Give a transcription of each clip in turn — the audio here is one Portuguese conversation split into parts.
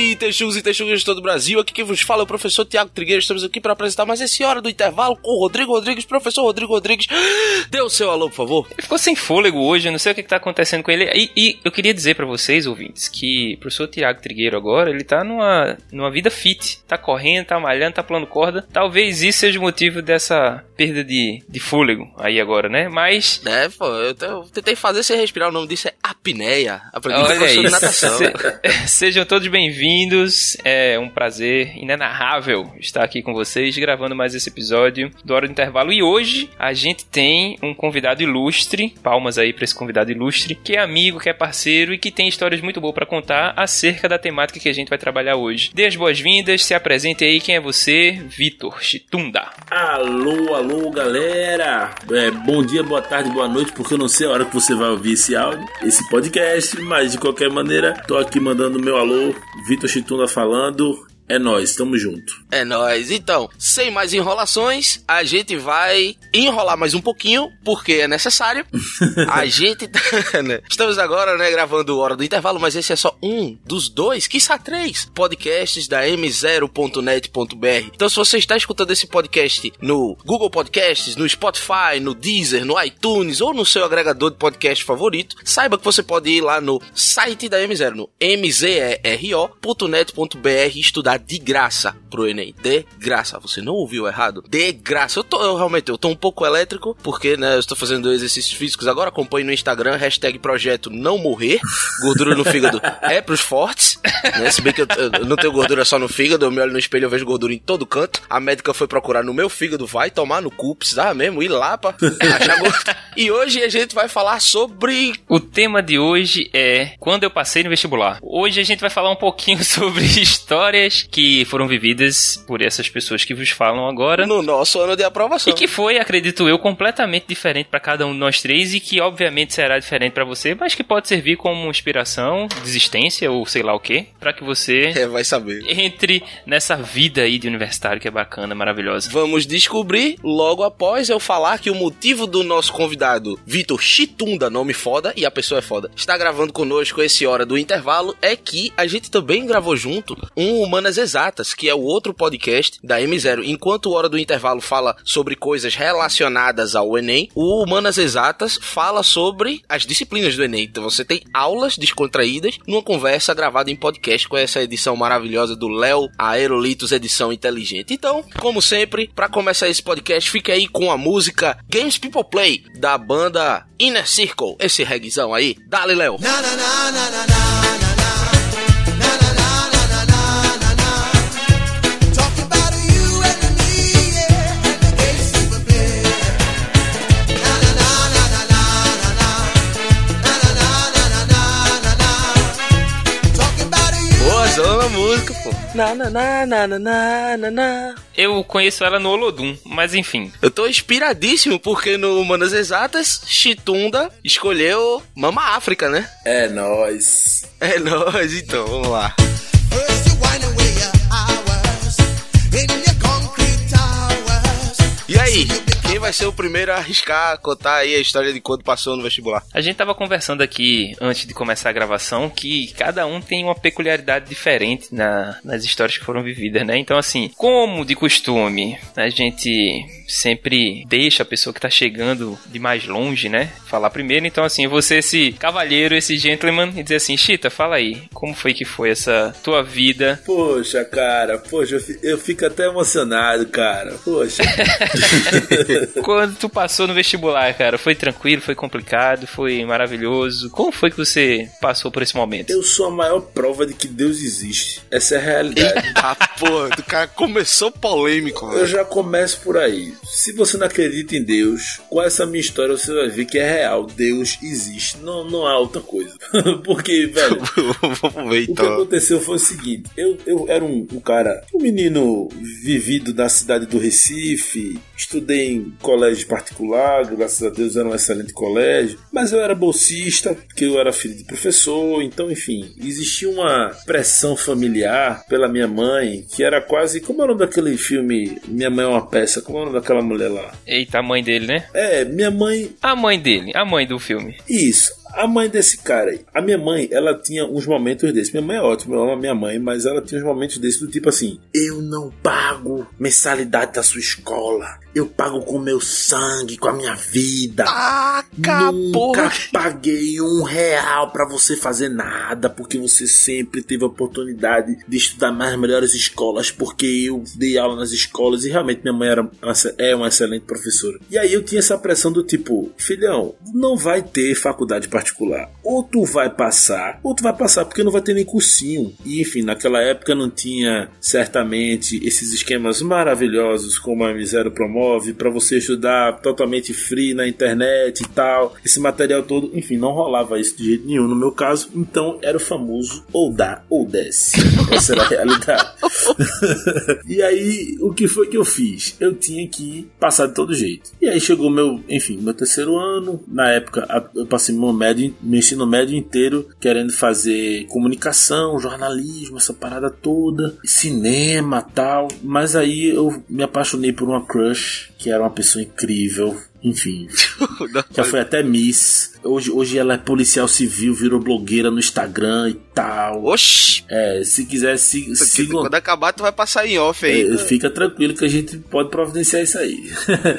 Salve, Texugos e Texugas de todo o Brasil. Aqui quem vos fala é o professor Tiago Trigueiro. Estamos aqui para apresentar mais esse Hora do Intervalo com o Rodrigo Rodrigues. Professor Rodrigo Rodrigues, dê o seu alô, por favor. Ele ficou sem fôlego hoje, eu não sei o que está acontecendo com ele. E, e, eu queria dizer para vocês, ouvintes, que o professor Tiago Trigueiro agora, ele tá numa, numa vida fit. Tá correndo, tá malhando, tá pulando corda. Talvez isso seja o motivo dessa perda de, de fôlego aí agora, né? Mas... É, pô, eu, eu tentei fazer sem respirar. O nome disso é apneia. Aprendi Olha professor de natação. Se, sejam todos bem-vindos. É um prazer inenarrável estar aqui com vocês, gravando mais esse episódio do Hora do Intervalo. E hoje a gente tem um convidado ilustre, palmas aí para esse convidado ilustre, que é amigo, que é parceiro e que tem histórias muito boas para contar acerca da temática que a gente vai trabalhar hoje. Dê as boas-vindas, se apresente aí, quem é você? Vitor Chitunda. Alô, alô, galera! É, bom dia, boa tarde, boa noite, porque eu não sei a hora que você vai ouvir esse áudio, esse podcast, mas de qualquer maneira, tô aqui mandando meu alô, Vitor Chitunda falando. É nós, tamo junto. É nós. Então, sem mais enrolações, a gente vai enrolar mais um pouquinho, porque é necessário. a gente tá, né? Estamos agora, né, gravando Hora do Intervalo, mas esse é só um dos dois, quiçá três, podcasts da m0.net.br. Então, se você está escutando esse podcast no Google Podcasts, no Spotify, no Deezer, no iTunes ou no seu agregador de podcast favorito, saiba que você pode ir lá no site da M0, no mzero.net.br estudar de graça pro Enem. De graça. Você não ouviu errado? De graça. Eu tô, eu realmente, eu tô um pouco elétrico, porque, né, eu estou fazendo exercícios físicos agora. Acompanhe no Instagram, hashtag projeto não morrer. Gordura no fígado é pros fortes. Né? Se bem que eu, eu, não tenho gordura só no fígado, eu me olho no espelho eu vejo gordura em todo canto. A médica foi procurar no meu fígado, vai tomar no cu, precisava mesmo ir lá pra achar gordura. E hoje a gente vai falar sobre. O tema de hoje é quando eu passei no vestibular. Hoje a gente vai falar um pouquinho sobre histórias que foram vividas por essas pessoas que vos falam agora. No nosso ano de aprovação. E que foi, acredito eu, completamente diferente para cada um de nós três e que obviamente será diferente para você, mas que pode servir como inspiração, desistência ou sei lá o que, para que você é, vai saber. entre nessa vida aí de universitário que é bacana, maravilhosa. Vamos descobrir logo após eu falar que o motivo do nosso convidado Vitor Chitunda, nome foda e a pessoa é foda, está gravando conosco esse hora do intervalo é que a gente também gravou junto um Humanas Exatas, que é o outro podcast da M0. Enquanto o Hora do Intervalo fala sobre coisas relacionadas ao Enem, o Humanas Exatas fala sobre as disciplinas do Enem. Então você tem aulas descontraídas numa conversa gravada em podcast com essa edição maravilhosa do Léo Aerolitos Edição Inteligente. Então, como sempre, para começar esse podcast, fica aí com a música Games People Play da banda Inner Circle. Esse reguezão aí. Dale, Léo. Na, na, na, Na, na, na, na, na, na, na. Eu conheço ela no Olodum, mas enfim. Eu tô inspiradíssimo porque no Manas Exatas, Chitunda escolheu Mama África, né? É nós. É nós, então, vamos lá. E aí, quem vai ser o primeiro a arriscar contar aí a história de quando passou no vestibular? A gente tava conversando aqui antes de começar a gravação que cada um tem uma peculiaridade diferente na, nas histórias que foram vividas, né? Então, assim, como de costume, a gente sempre deixa a pessoa que tá chegando de mais longe, né? Falar primeiro. Então, assim, você, esse cavalheiro, esse gentleman, e dizer assim: Chita, fala aí, como foi que foi essa tua vida? Poxa, cara, poxa, eu fico até emocionado, cara. Poxa. Quando tu passou no vestibular, cara, foi tranquilo, foi complicado, foi maravilhoso. Como foi que você passou por esse momento? Eu sou a maior prova de que Deus existe. Essa é a realidade. Ah, porra, o cara começou polêmico, velho. Eu já começo por aí. Se você não acredita em Deus, com essa minha história você vai ver que é real. Deus existe. Não, não há outra coisa. Porque, velho, Vamos ver o que então. aconteceu foi o seguinte: eu, eu era um, um cara, um menino vivido na cidade do Recife, estudei em colégio particular, graças a Deus era um excelente colégio, mas eu era bolsista, porque eu era filho de professor, então, enfim, existia uma pressão familiar pela minha mãe, que era quase. Como é o nome daquele filme Minha Mãe é uma Peça? Como é o nome daquela mulher lá? Eita, a mãe dele, né? É, minha mãe A mãe dele, a mãe do filme. isso. A mãe desse cara aí. A minha mãe, ela tinha uns momentos desses. Minha mãe é ótima, eu amo a minha mãe, mas ela tinha uns momentos desses do tipo assim: Eu não pago mensalidade da sua escola. Eu pago com meu sangue, com a minha vida. Acabou. Nunca paguei um real pra você fazer nada, porque você sempre teve a oportunidade de estudar nas melhores escolas, porque eu dei aula nas escolas e realmente minha mãe era uma- é uma excelente professora. E aí eu tinha essa pressão do tipo, filhão, não vai ter faculdade particular. Ou tu vai passar, ou tu vai passar, porque não vai ter nem cursinho. E enfim, naquela época não tinha certamente esses esquemas maravilhosos como a Misero promove para você estudar totalmente free na internet e tal. Esse material todo, enfim, não rolava isso de jeito nenhum no meu caso. Então era o famoso ou dá ou desce. Essa era a realidade. e aí, o que foi que eu fiz? Eu tinha que passar de todo jeito. E aí chegou meu, enfim, meu terceiro ano. Na época, eu passei meu, médio, meu ensino médio inteiro querendo fazer comunicação, jornalismo, essa parada toda, cinema tal. Mas aí eu me apaixonei por uma crush, que era uma pessoa incrível. Enfim, já foi até Miss. Hoje, hoje ela é policial civil, virou blogueira no Instagram e tal. Oxi! É, se quiser, sigam. Quando acabar, tu vai passar em off aí. É, fica tranquilo que a gente pode providenciar isso aí.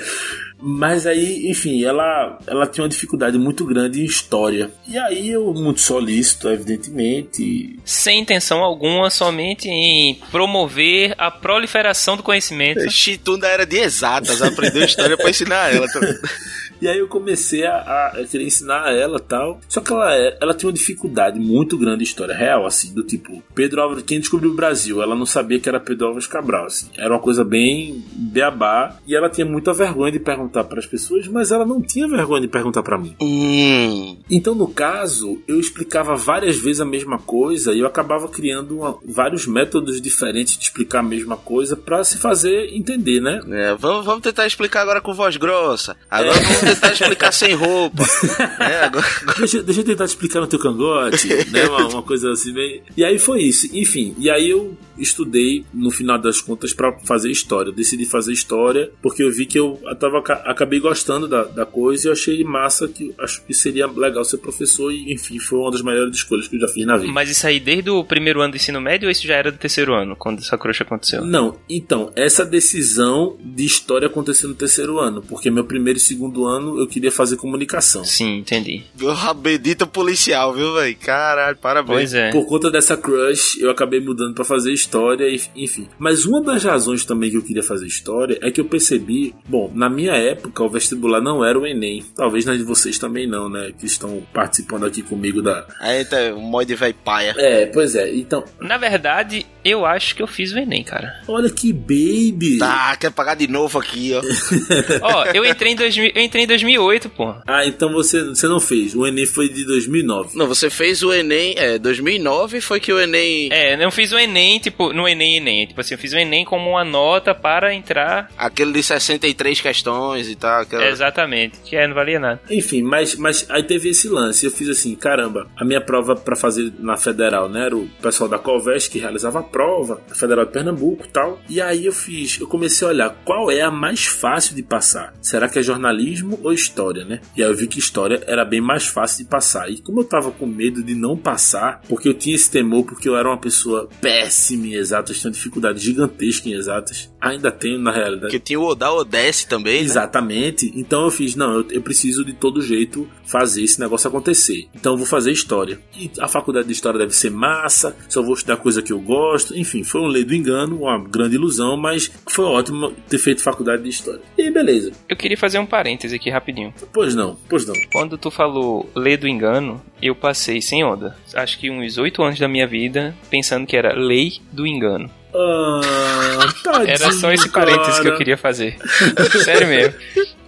Mas aí, enfim, ela, ela tinha uma dificuldade muito grande em história. E aí eu, muito solícito, evidentemente. Sem intenção alguma, somente em promover a proliferação do conhecimento. Chitunda era de exatas, aprendeu história pra ensinar ela. E aí eu comecei a, a querer ensinar a ela tal. Só que ela, é- ela tinha uma dificuldade muito grande história real, assim, do tipo, Pedro Álvares, quem descobriu o Brasil, ela não sabia que era Pedro Álvares Cabral, assim. Era uma coisa bem beabá. E ela tinha muita vergonha de perguntar para as pessoas, mas ela não tinha vergonha de perguntar para mim. Hum. Então, no caso, eu explicava várias vezes a mesma coisa e eu acabava criando uma- vários métodos diferentes de explicar a mesma coisa para se fazer entender, né? É, vamos, vamos tentar explicar agora com voz grossa. Agora vamos tentar explicar sem roupa. É, agora, Deixa, deixa eu tentar te explicar no teu cangote, né? Uma, uma coisa assim bem. E aí foi isso. Enfim, e aí eu estudei no final das contas para fazer história. Eu decidi fazer história porque eu vi que eu tava, acabei gostando da, da coisa e eu achei massa que acho que seria legal ser professor e enfim, foi uma das maiores escolhas que eu já fiz na vida. Mas isso aí desde o primeiro ano do ensino médio ou isso já era do terceiro ano, quando essa crush aconteceu? Não, então, essa decisão de história aconteceu no terceiro ano, porque meu primeiro e segundo ano eu queria fazer comunicação. Sim, entendi. a bendita policial, viu, velho? Caralho, parabéns. Pois é. Por conta dessa crush, eu acabei mudando pra fazer história, enfim. Mas uma das razões também que eu queria fazer história é que eu percebi, bom, na minha época o vestibular não era o Enem. Talvez na de vocês também não, né? Que estão participando aqui comigo da. Aí tá um mod velho paia. É, pois é. Então, Na verdade, eu acho que eu fiz o Enem, cara. olha que baby! Tá, quer pagar de novo aqui, ó. Ó, eu entrei em 2000, eu entrei em 2008, pô. Ah, então você, você não fez. O Enem foi de 2009. Não, você fez o Enem, é, 2009 foi que o Enem... É, eu fiz o Enem, tipo, no Enem Enem, tipo assim, eu fiz o Enem como uma nota para entrar Aquele de 63 questões e tal. Aquela... exatamente, que é, não valia nada. Enfim, mas, mas aí teve esse lance. Eu fiz assim, caramba, a minha prova pra fazer na federal, né? Era o pessoal da Colvest que realizava a prova, a Federal de Pernambuco e tal. E aí eu fiz, eu comecei a olhar qual é a mais fácil de passar. Será que é jornalismo ou história, né? E aí eu vi que história era bem mais fácil de passar. E como eu tava com medo de não passar, porque eu tinha esse temor, porque eu era uma pessoa péssima em exatas, tinha dificuldade gigantesca em exatas, ainda tenho na realidade. Porque tinha o Oda Odesse também, né? Exatamente. Então eu fiz, não, eu, eu preciso de todo jeito fazer esse negócio acontecer. Então eu vou fazer história. E a faculdade de história deve ser massa, só vou estudar coisa que eu gosto. Enfim, foi um lei do engano, uma grande ilusão, mas foi ótimo ter feito faculdade de história. E aí, beleza. Eu queria fazer um parêntese aqui rapidinho. Pois não, pois não. Quando tu falou lei do engano, eu passei sem onda. Acho que uns oito anos da minha vida pensando que era lei do engano. Ah, tadinho, Era só esse cara. parênteses que eu queria fazer. Sério mesmo.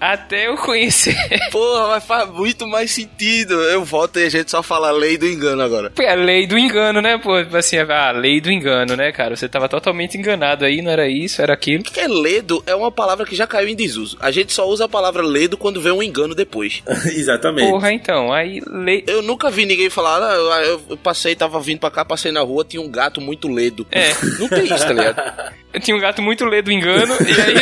Até eu conhecer. Porra, mas faz muito mais sentido. Eu volto e a gente só fala lei do engano agora. É a lei do engano, né, pô? Assim, a lei do engano, né, cara? Você tava totalmente enganado aí, não era isso, era aquilo. Porque ledo é uma palavra que já caiu em desuso. A gente só usa a palavra ledo quando vê um engano depois. Exatamente. Porra, então, aí lei. Eu nunca vi ninguém falar, ah, eu, eu passei, tava vindo pra cá, passei na rua, tinha um gato muito ledo. É. Não tem isso, tá ligado? Eu tinha um gato muito ledo engano, e aí.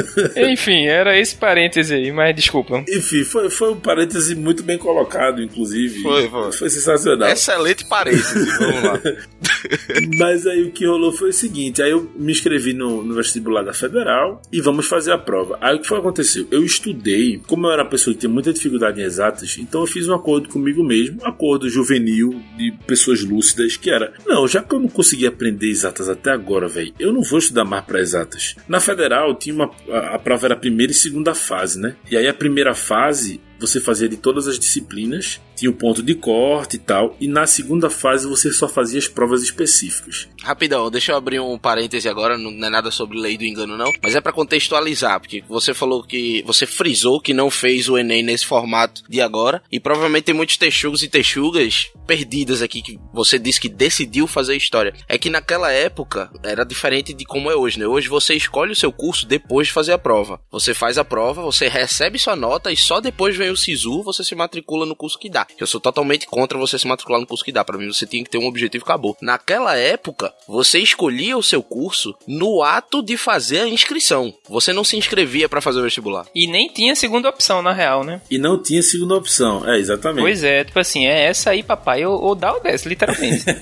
Enfim, era esse parêntese aí, mas desculpa. Enfim, foi, foi um parêntese muito bem colocado, inclusive. Foi, foi. Foi sensacional. Excelente parêntese, vamos lá. Mas aí o que rolou foi o seguinte: aí eu me inscrevi no, no vestibular da Federal e vamos fazer a prova. Aí o que foi que aconteceu? Eu estudei, como eu era uma pessoa que tinha muita dificuldade em exatas, então eu fiz um acordo comigo mesmo, um acordo juvenil de pessoas lúcidas, que era: não, já que eu não consegui aprender exatas até agora, velho, eu não vou estudar mais para exatas. Na Federal tinha uma. A, a prova era a primeira e segunda fase, né? E aí a primeira fase você fazia de todas as disciplinas, tinha o ponto de corte e tal, e na segunda fase você só fazia as provas específicas. Rapidão, deixa eu abrir um parêntese agora, não é nada sobre lei do engano não, mas é pra contextualizar, porque você falou que você frisou que não fez o ENEM nesse formato de agora, e provavelmente tem muitos texugos e texugas perdidas aqui que você disse que decidiu fazer história. É que naquela época era diferente de como é hoje, né? Hoje você escolhe o seu curso depois de fazer a prova. Você faz a prova, você recebe sua nota e só depois vem o SISU, você se matricula no curso que dá. Eu sou totalmente contra você se matricular no curso que dá. Para mim, você tinha que ter um objetivo e acabou. Naquela época, você escolhia o seu curso no ato de fazer a inscrição. Você não se inscrevia para fazer o vestibular. E nem tinha segunda opção, na real, né? E não tinha segunda opção. É, exatamente. Pois é, tipo assim, é essa aí, papai, ou, ou dá ou desce, literalmente.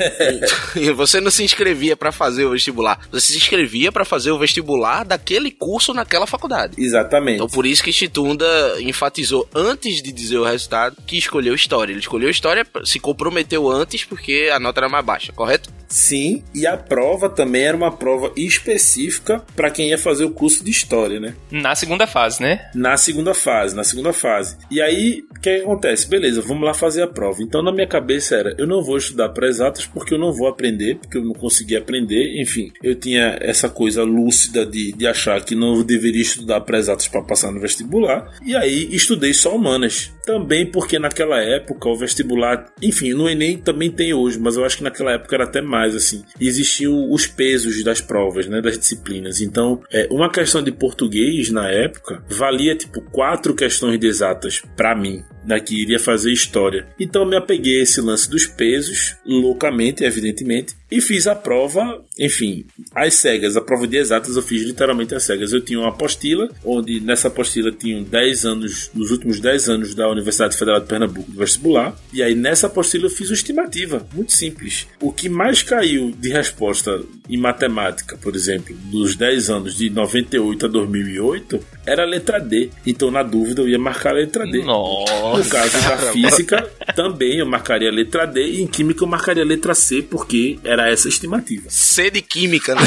E você não se inscrevia para fazer o vestibular. Você se inscrevia para fazer o vestibular daquele curso naquela faculdade. Exatamente. Então por isso que Chitunda enfatizou antes de dizer o resultado que escolheu história. Ele escolheu história, se comprometeu antes porque a nota era mais baixa, correto? Sim, e a prova também era uma prova específica para quem ia fazer o curso de história, né? na segunda fase, né? Na segunda fase, na segunda fase. E aí, o que, que acontece? Beleza, vamos lá fazer a prova. Então, na minha cabeça era, eu não vou estudar para exatas porque eu não vou aprender, porque eu não consegui aprender. Enfim, eu tinha essa coisa lúcida de, de achar que não deveria estudar para exatas para passar no vestibular. E aí, estudei só humanas. Também porque naquela época o vestibular, enfim, no Enem também tem hoje, mas eu acho que naquela época era até mais assim. Existiam os pesos das provas, né, das disciplinas. Então, é, uma questão de português na época valia tipo quatro questões de exatas para mim, né, que iria fazer história. Então, me apeguei a esse lance dos pesos, loucamente, evidentemente, e fiz a prova, enfim, às cegas. A prova de exatas eu fiz literalmente às cegas. Eu tinha uma apostila, onde nessa apostila tinham 10 anos, nos últimos 10 anos da Universidade Federal de Pernambuco do vestibular. E aí nessa apostila eu fiz uma estimativa, muito simples. O que mais caiu de resposta em matemática, por exemplo, dos 10 anos de 98 a 2008, era a letra D. Então, na dúvida, eu ia marcar a letra D. Nossa. No caso da física, também eu marcaria a letra D e em química eu marcaria a letra C, porque era essa a estimativa. C de química, né?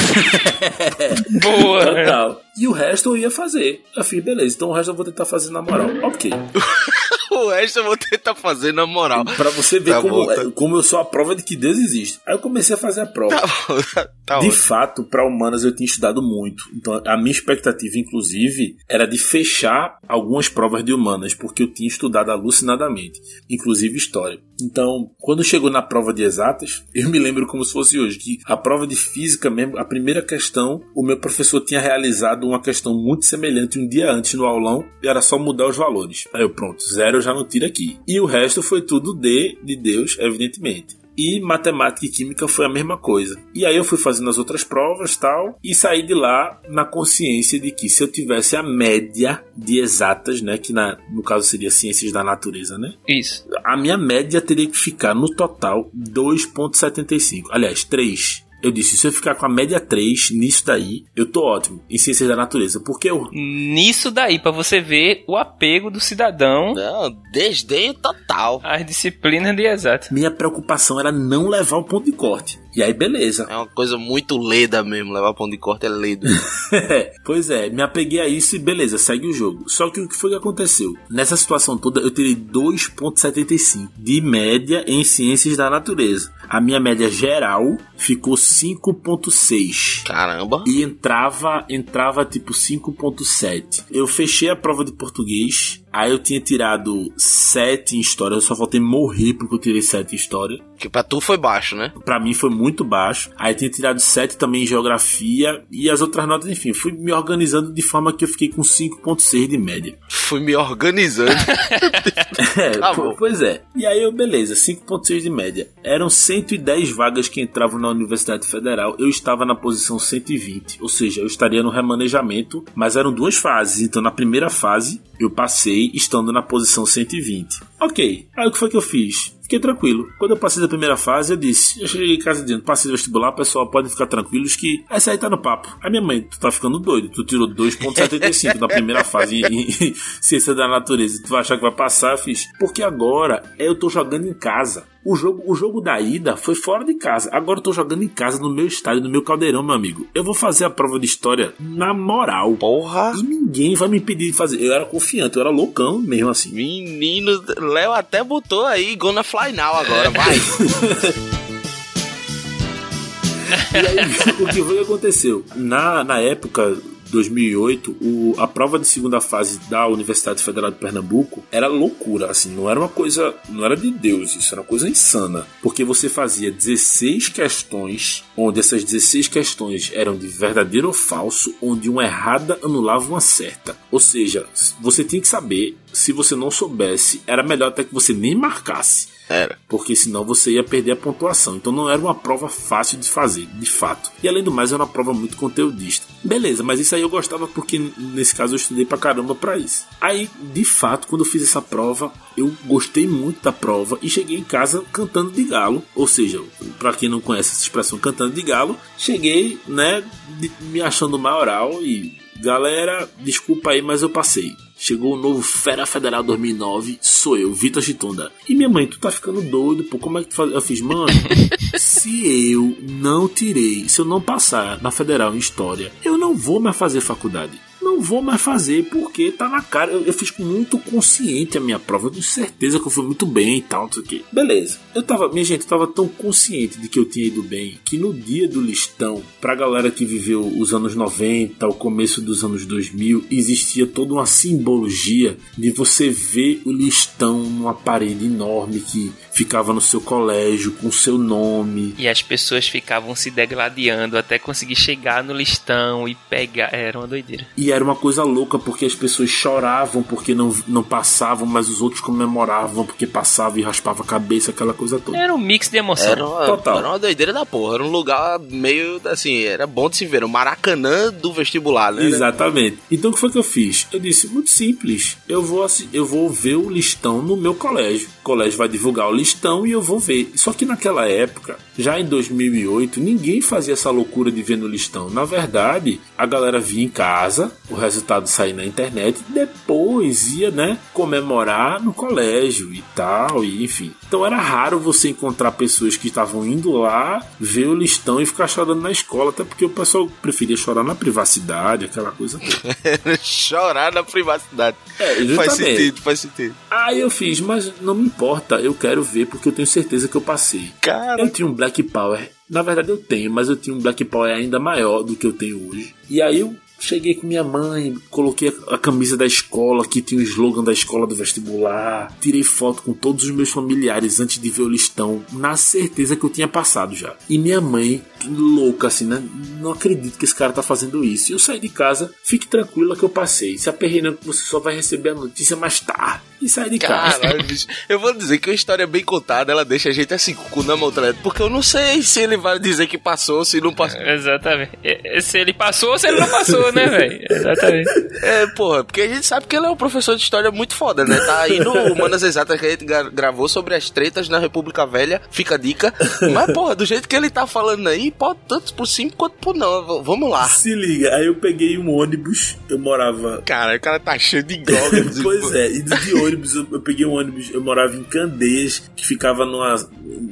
Boa! Total. E o resto eu ia fazer. Eu fiz, beleza, então o resto eu vou tentar fazer na moral. Ok. o resto eu vou tentar fazer na moral. Pra você ver Tá como, bom, tá. é, como eu sou a prova de que Deus existe. Aí eu comecei a fazer a prova. Tá bom, tá, tá De fato, para humanas eu tinha estudado muito. Então, a minha expectativa, inclusive, era de fechar algumas provas de humanas, porque eu tinha estudado alucinadamente, inclusive história. Então, quando chegou na prova de exatas, eu me lembro como se fosse hoje, que a prova de física mesmo, a primeira questão, o meu professor tinha realizado uma questão muito semelhante um dia antes no aulão, e era só mudar os valores. Aí eu, pronto, zero já não tiro aqui. E o resto foi tudo D de Deus, evidentemente. E matemática e química foi a mesma coisa. E aí eu fui fazendo as outras provas tal, e saí de lá na consciência de que se eu tivesse a média de exatas, né, que na, no caso seria ciências da natureza, né, Isso. a minha média teria que ficar no total 2.75. Aliás, 3. Eu disse, se eu ficar com a média 3 nisso daí, eu tô ótimo em ciências da natureza, porque eu Nisso daí, pra você ver o apego do cidadão Não, desdenho total. às disciplinas de exato. minha preocupação era não levar o ponto de corte. E aí, beleza. É uma coisa muito leda mesmo, levar pão de corte é ledo. pois é, me apeguei a isso e beleza, segue o jogo. Só que o que foi que aconteceu? Nessa situação toda, eu tirei 2,75 de média em ciências da natureza. A minha média geral ficou 5,6. Caramba. E entrava, entrava tipo 5,7. Eu fechei a prova de português Aí eu tinha tirado 7 em história, eu só faltei morrer porque eu tirei 7 em história. Que pra tu foi baixo, né? Pra mim foi muito baixo. Aí eu tinha tirado 7 também em geografia e as outras notas, enfim, fui me organizando de forma que eu fiquei com 5.6 de média. Fui me organizando. é, tá pois é. E aí eu, beleza, 5.6 de média. Eram 110 vagas que entravam na Universidade Federal, eu estava na posição 120, ou seja, eu estaria no remanejamento, mas eram duas fases. Então na primeira fase eu passei estando na posição 120. Ok, aí o que foi que eu fiz? Fiquei tranquilo. Quando eu passei da primeira fase, eu disse: Eu cheguei em casa dizendo, passei do vestibular, pessoal, podem ficar tranquilos que essa aí tá no papo. Aí minha mãe, tu tá ficando doido, tu tirou 2,75 na primeira fase em, em ciência da natureza. Tu vai achar que vai passar? Eu fiz, porque agora eu tô jogando em casa. O jogo, o jogo da ida foi fora de casa. Agora eu tô jogando em casa, no meu estádio, no meu caldeirão, meu amigo. Eu vou fazer a prova de história na moral. Porra! E ninguém vai me impedir de fazer. Eu era confiante, eu era loucão mesmo assim. Menino, Léo até botou aí Gonna Fly Now agora, vai! e aí, o que foi que aconteceu? Na, na época 2008, o, a prova de segunda fase da Universidade Federal de Pernambuco era loucura, assim, não era uma coisa, não era de Deus, isso era uma coisa insana, porque você fazia 16 questões, onde essas 16 questões eram de verdadeiro ou falso, onde uma errada anulava uma certa. Ou seja, você tinha que saber, se você não soubesse, era melhor até que você nem marcasse. Era. Porque senão você ia perder a pontuação. Então não era uma prova fácil de fazer, de fato. E além do mais, era uma prova muito conteudista. Beleza, mas isso aí eu gostava porque nesse caso eu estudei pra caramba pra isso. Aí, de fato, quando eu fiz essa prova, eu gostei muito da prova e cheguei em casa cantando de galo. Ou seja, para quem não conhece essa expressão cantando de galo, cheguei, né, me achando maioral e galera, desculpa aí, mas eu passei. Chegou o novo Fera Federal 2009, sou eu, Vitor Chitunda. E minha mãe, tu tá ficando doido, pô, como é que tu faz? Eu fiz, mano, se eu não tirei, se eu não passar na Federal em História, eu não vou mais fazer faculdade vou mais fazer porque tá na cara. Eu, eu, fiz muito consciente a minha prova. Eu tenho certeza que eu fui muito bem e tal, não sei o que. Beleza. Eu tava, minha gente, eu tava tão consciente de que eu tinha ido bem que no dia do listão, pra galera que viveu os anos 90, o começo dos anos 2000, existia toda uma simbologia de você ver o listão numa parede enorme que ficava no seu colégio com seu nome. E as pessoas ficavam se degladiando até conseguir chegar no listão e pegar. Era uma doideira. E era uma coisa louca porque as pessoas choravam porque não, não passavam, mas os outros comemoravam porque passavam e raspava a cabeça, aquela coisa toda. Era um mix de emoção. Era uma, Total. Era uma doideira da porra. Era um lugar meio assim, era bom de se ver. O Maracanã do vestibular, né? Exatamente. Então o que foi que eu fiz? Eu disse, muito simples. Eu vou, eu vou ver o listão no meu colégio. O colégio vai divulgar o listão e eu vou ver. Só que naquela época, já em 2008, ninguém fazia essa loucura de ver no listão. Na verdade, a galera via em casa, o resultado sair na internet, depois ia, né, comemorar no colégio e tal, e enfim. Então era raro você encontrar pessoas que estavam indo lá, ver o listão e ficar chorando na escola, até porque o pessoal preferia chorar na privacidade, aquela coisa toda. chorar na privacidade. É, justamente. Faz sentido, faz sentido. Aí eu fiz, mas não me importa, eu quero ver porque eu tenho certeza que eu passei. Cara. Eu tinha um Black Power. Na verdade eu tenho, mas eu tinha um Black Power ainda maior do que eu tenho hoje. E aí eu Cheguei com minha mãe, coloquei a camisa da escola, que tinha o slogan da escola do vestibular. Tirei foto com todos os meus familiares antes de ver o listão, na certeza que eu tinha passado já. E minha mãe, louca assim, né? Não acredito que esse cara tá fazendo isso. E eu saí de casa, fique tranquila que eu passei. Se aperreando, você só vai receber a notícia mais tarde. E saí de casa. Caralho, bicho. Eu vou dizer que uma história bem contada, ela deixa a gente assim com o cu na mão, tá porque eu não sei se ele vai dizer que passou, se não passou. Exatamente. Se ele passou ou se ele não passou, né, velho? Exatamente. É, porra, porque a gente sabe que ele é um professor de história muito foda, né? Tá aí no Humanas Exatas que a gente gravou sobre as tretas na República Velha, fica a dica. Mas, porra, do jeito que ele tá falando aí, pode tanto por sim quanto por não. Vamos lá. Se liga, aí eu peguei um ônibus, eu morava. Cara, o cara tá cheio de gogas. pois é, e de ônibus, eu, eu, peguei um ônibus, eu morava em Candeias, que ficava numa,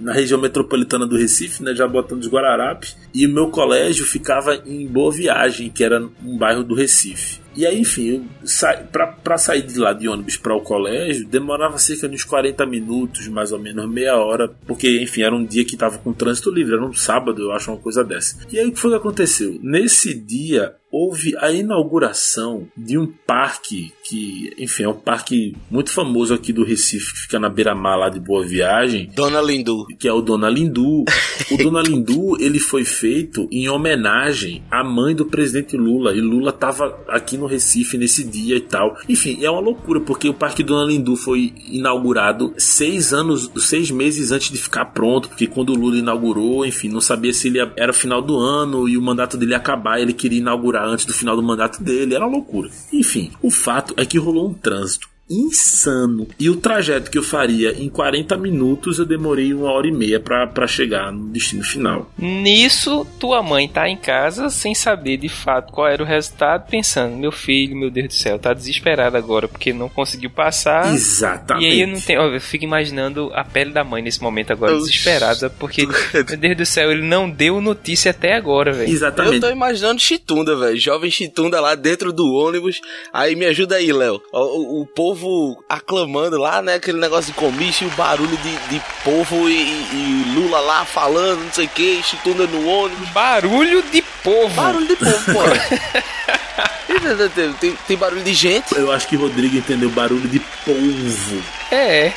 na região metropolitana do Recife, né, já botando os Guararapes, e o meu colégio ficava em Boa Viagem, que era um bairro do Recife. E aí, enfim, sa para sair de lá de ônibus para o colégio, demorava cerca de uns 40 minutos, mais ou menos meia hora, porque, enfim, era um dia que estava com trânsito livre, era um sábado, eu acho uma coisa dessa. E aí, o que foi que aconteceu? Nesse dia, houve a inauguração de um parque que, enfim, é um parque muito famoso aqui do Recife, que fica na beira-mar lá de Boa Viagem. Dona Lindu. Que é o Dona Lindu. o Dona Lindu, ele foi feito em homenagem à mãe do presidente Lula. E Lula tava aqui no Recife nesse dia e tal. Enfim, é uma loucura, porque o Parque Dona Lindu foi inaugurado seis anos, seis meses antes de ficar pronto, porque quando o Lula inaugurou, enfim, não sabia se ele era final do ano e o mandato dele ia acabar, ele queria inaugurar antes do final do mandato dele, era uma loucura. Enfim, o fato é que rolou um trânsito insano. E o trajeto que eu faria em 40 minutos, eu demorei uma hora e meia para chegar no destino final. Nisso, tua mãe tá em casa sem saber de fato qual era o resultado, pensando: meu filho, meu Deus do céu, tá desesperado agora porque não conseguiu passar. Exatamente. E aí eu não tenho. Eu fico imaginando a pele da mãe nesse momento agora, desesperada, porque, meu Deus do céu, ele não deu notícia até agora, velho. Exatamente. Eu tô imaginando Chitunda, velho. Jovem Chitunda lá dentro do ônibus. Aí me ajuda aí, Léo. O, o povo povo aclamando lá, né? Aquele negócio de comício, o barulho de, de povo e, e, Lula lá falando, não sei o que, chitunda no ônibus. Barulho de povo. Barulho de povo, pô. tem, tem, tem barulho de gente. Eu acho que Rodrigo entendeu barulho de povo. É.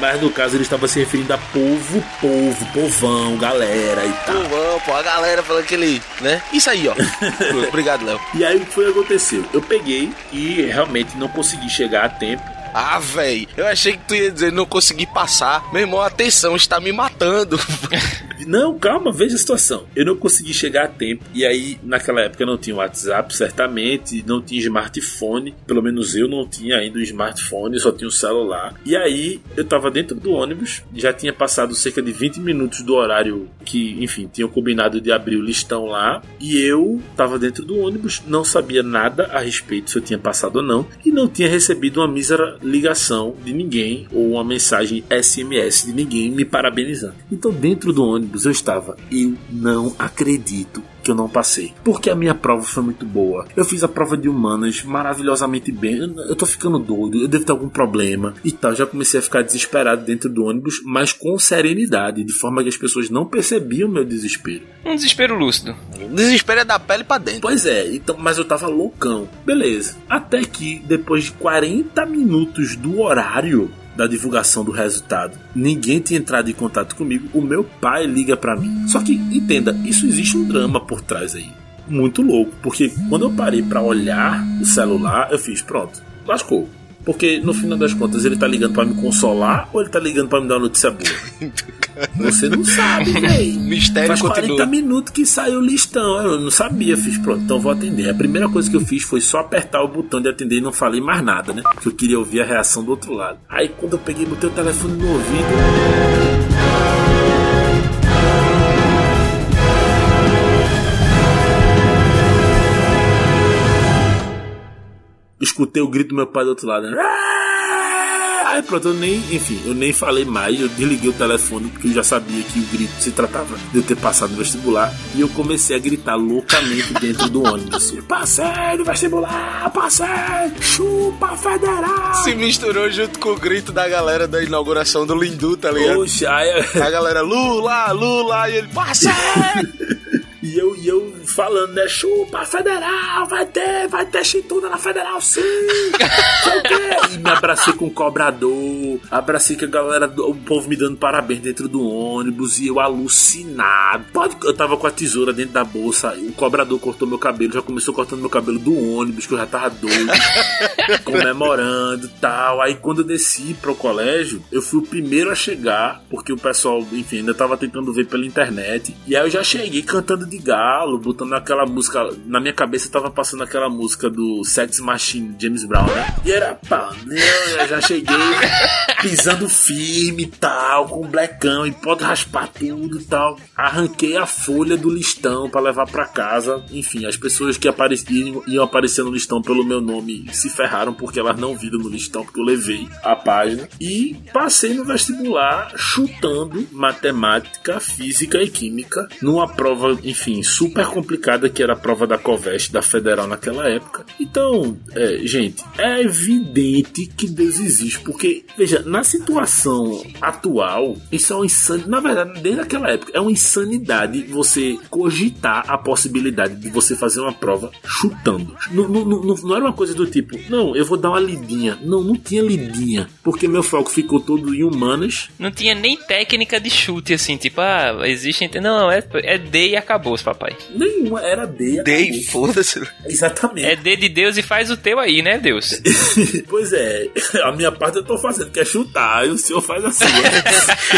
Mas no caso ele estava se referindo a povo, povo, povão, galera e tal. Povão, pô, a galera falando aquele, né? Isso aí, ó. Obrigado, Léo. E aí o que foi que aconteceu? Eu peguei e realmente não consegui chegar a tempo ah, velho, eu achei que tu ia dizer não consegui passar. Meu irmão, atenção, está me matando. não, calma, veja a situação. Eu não consegui chegar a tempo. E aí, naquela época, não tinha WhatsApp, certamente, não tinha smartphone. Pelo menos eu não tinha ainda o smartphone, só tinha o celular. E aí, eu tava dentro do ônibus, já tinha passado cerca de 20 minutos do horário que, enfim, tinham combinado de abrir o listão lá. E eu tava dentro do ônibus, não sabia nada a respeito se eu tinha passado ou não. E não tinha recebido uma mísera ligação de ninguém ou uma mensagem SMS de ninguém me parabenizando. Então, dentro do ônibus eu estava, eu não acredito que eu não passei. Porque a minha prova foi muito boa. Eu fiz a prova de humanas maravilhosamente bem. Eu tô ficando doido, eu devo ter algum problema e tal. Já comecei a ficar desesperado dentro do ônibus, mas com serenidade, de forma que as pessoas não percebiam meu desespero. Um desespero lúcido. Desespero é da pele para dentro. Pois é, então, mas eu tava loucão. Beleza. Até que depois de 40 minutos do horário, da divulgação do resultado. Ninguém tinha entrado em contato comigo. O meu pai liga para mim. Só que entenda, isso existe um drama por trás aí. Muito louco, porque quando eu parei para olhar o celular, eu fiz, pronto, lascou. Porque no final das contas ele tá ligando para me consolar ou ele tá ligando para me dar uma notícia boa? Você não sabe, velho. Mistério Faz 40 continua. minutos que saiu o listão. Eu não sabia, fiz pronto, então vou atender. A primeira coisa que eu fiz foi só apertar o botão de atender e não falei mais nada, né? Porque eu queria ouvir a reação do outro lado. Aí quando eu peguei, botei o telefone no ouvido. Escutei o grito do meu pai do outro lado. Né? Aí pronto, eu nem, enfim, eu nem falei mais, eu desliguei o telefone porque eu já sabia que o grito se tratava de eu ter passado no vestibular e eu comecei a gritar loucamente dentro do ônibus. Passei no vestibular, passei, chupa federal. Se misturou junto com o grito da galera da inauguração do Lindu, tá ligado? Poxa, aí... A galera, Lula, Lula, e ele, passei! E eu, e eu falando, né? Chupa, federal, vai ter, vai ter chitunda na federal, sim! e me abracei com o cobrador, abracei com a galera, o povo me dando parabéns dentro do ônibus e eu alucinado. Pode, eu tava com a tesoura dentro da bolsa, o cobrador cortou meu cabelo, já começou cortando meu cabelo do ônibus, que eu já tava doido, comemorando e tal. Aí quando eu desci pro colégio, eu fui o primeiro a chegar, porque o pessoal, enfim, ainda tava tentando ver pela internet. E aí eu já cheguei cantando de de galo, botando aquela música. Na minha cabeça tava passando aquela música do Sex Machine James Brown, né? E era pá, né? eu já cheguei pisando firme e tal, com um blecão e pode raspar tudo e tal. Arranquei a folha do listão para levar para casa. Enfim, as pessoas que apareciam iam aparecer no listão pelo meu nome se ferraram. erraram porque elas não viram no listão, porque eu levei a página. E passei no vestibular chutando matemática, física e química numa prova, enfim, super complicada que era a prova da Coveste, da Federal naquela época. Então, é, gente, é evidente que Deus existe, porque, veja, na situação atual, isso é uma insanidade. Na verdade, desde aquela época, é uma insanidade você cogitar a possibilidade de você fazer uma prova chutando. Não, não, não, não era uma coisa do tipo, não, eu vou dar uma lidinha. Não, não tinha lidinha, porque meu foco ficou todo em humanas. Não tinha nem técnica de chute, assim, tipo, ah, existe. Não, é, é D e acabou, papai. Nenhuma, era D. D, foda-se. Exatamente. É D de Deus e faz o teu aí, né, Deus? pois é, a minha parte eu tô fazendo, que é chutar, e o senhor faz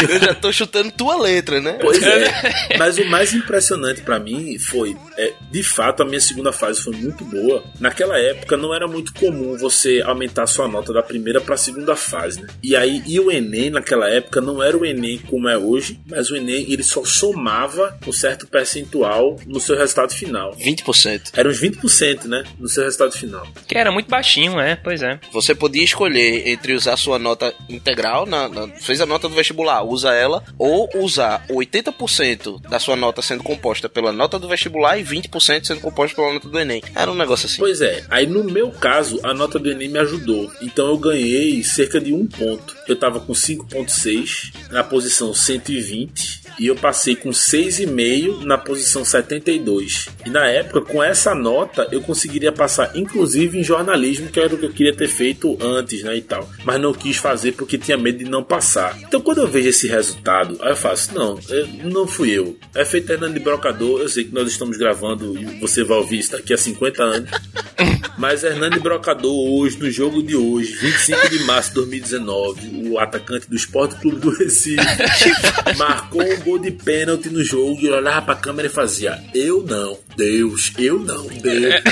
eu já tô chutando tua letra, né? Pois é. Mas o mais impressionante para mim foi, é, de fato, a minha segunda fase foi muito boa. Naquela época não era muito comum você aumentar sua nota da primeira para a segunda fase, né? E aí, e o Enem naquela época não era o Enem como é hoje, mas o Enem ele só somava um certo percentual no seu resultado final. 20%. Era uns 20%, né? No seu resultado final. Que era muito baixinho, né? Pois é. Você podia escolher entre usar sua nota integral, na, na, fez a nota do vestibular, usa ela, ou usar 80% da sua nota sendo composta pela nota do vestibular e 20% sendo composta pela nota do Enem. Era um negócio assim. Pois é. Aí no meu caso, a nota do Enem me ajudou. Então eu ganhei cerca de um ponto. Eu tava com 5.6 na posição 120 e eu passei com 6,5 na posição 72. E na época, com essa nota, eu conseguiria passar inclusive em jornalismo, que era o que eu queria ter feito antes, né, e tal. Mas não quis fazer porque tinha medo de não passar. Então quando eu vejo esse resultado, aí eu faço, não, eu, não fui eu. É feito Hernando de Brocador, eu sei que nós estamos gravando e você vai ouvir isso daqui a 50 anos. Mas Hernando Brocador hoje, no jogo de hoje, 25 de março de 2019, o atacante do Esporte Clube do Recife, marcou um gol de pênalti no jogo e olhava pra câmera e fazia: Eu não, Deus, eu não, Deus.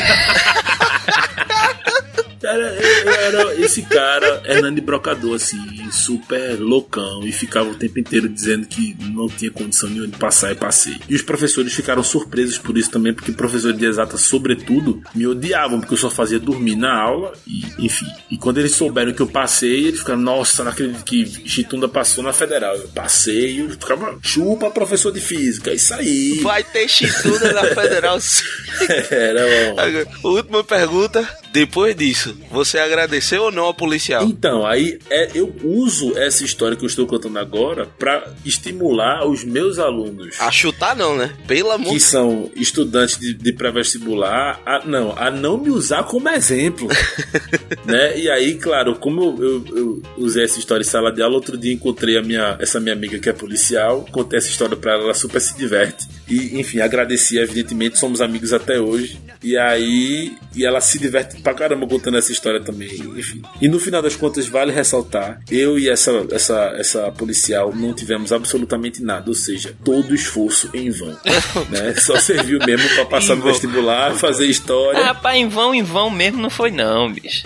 Era, era esse cara, Hernani Brocador, assim, super loucão, e ficava o tempo inteiro dizendo que não tinha condição nenhuma de passar e passei. E os professores ficaram surpresos por isso também, porque professores de exata, sobretudo, me odiavam, porque eu só fazia dormir na aula, e enfim. E quando eles souberam que eu passei, eles ficaram, nossa, não acredito que Chitunda passou na federal. Eu passei, eu ficava, chupa professor de física, isso aí. Vai ter Chitunda na federal. era bom. Última pergunta. Depois disso, você agradeceu ou não ao policial? Então, aí é, eu uso essa história que eu estou contando agora para estimular os meus alunos. A chutar não, né? Pelo amor Que são estudantes de, de pré-vestibular, a, não, a não me usar como exemplo. né? E aí, claro, como eu, eu, eu, usei essa história em sala de aula, outro dia encontrei a minha, essa minha amiga que é policial, contei essa história para ela, ela super se diverte. E, enfim, agradeci, evidentemente, somos amigos até hoje. E aí, e ela se diverte pra caramba contando essa história também. Enfim. E no final das contas, vale ressaltar: eu e essa, essa, essa policial não tivemos absolutamente nada, ou seja, todo esforço em vão. né? Só serviu mesmo pra passar no vestibular, fazer história. Ah, rapaz, em vão, em vão mesmo não foi, não, bicho.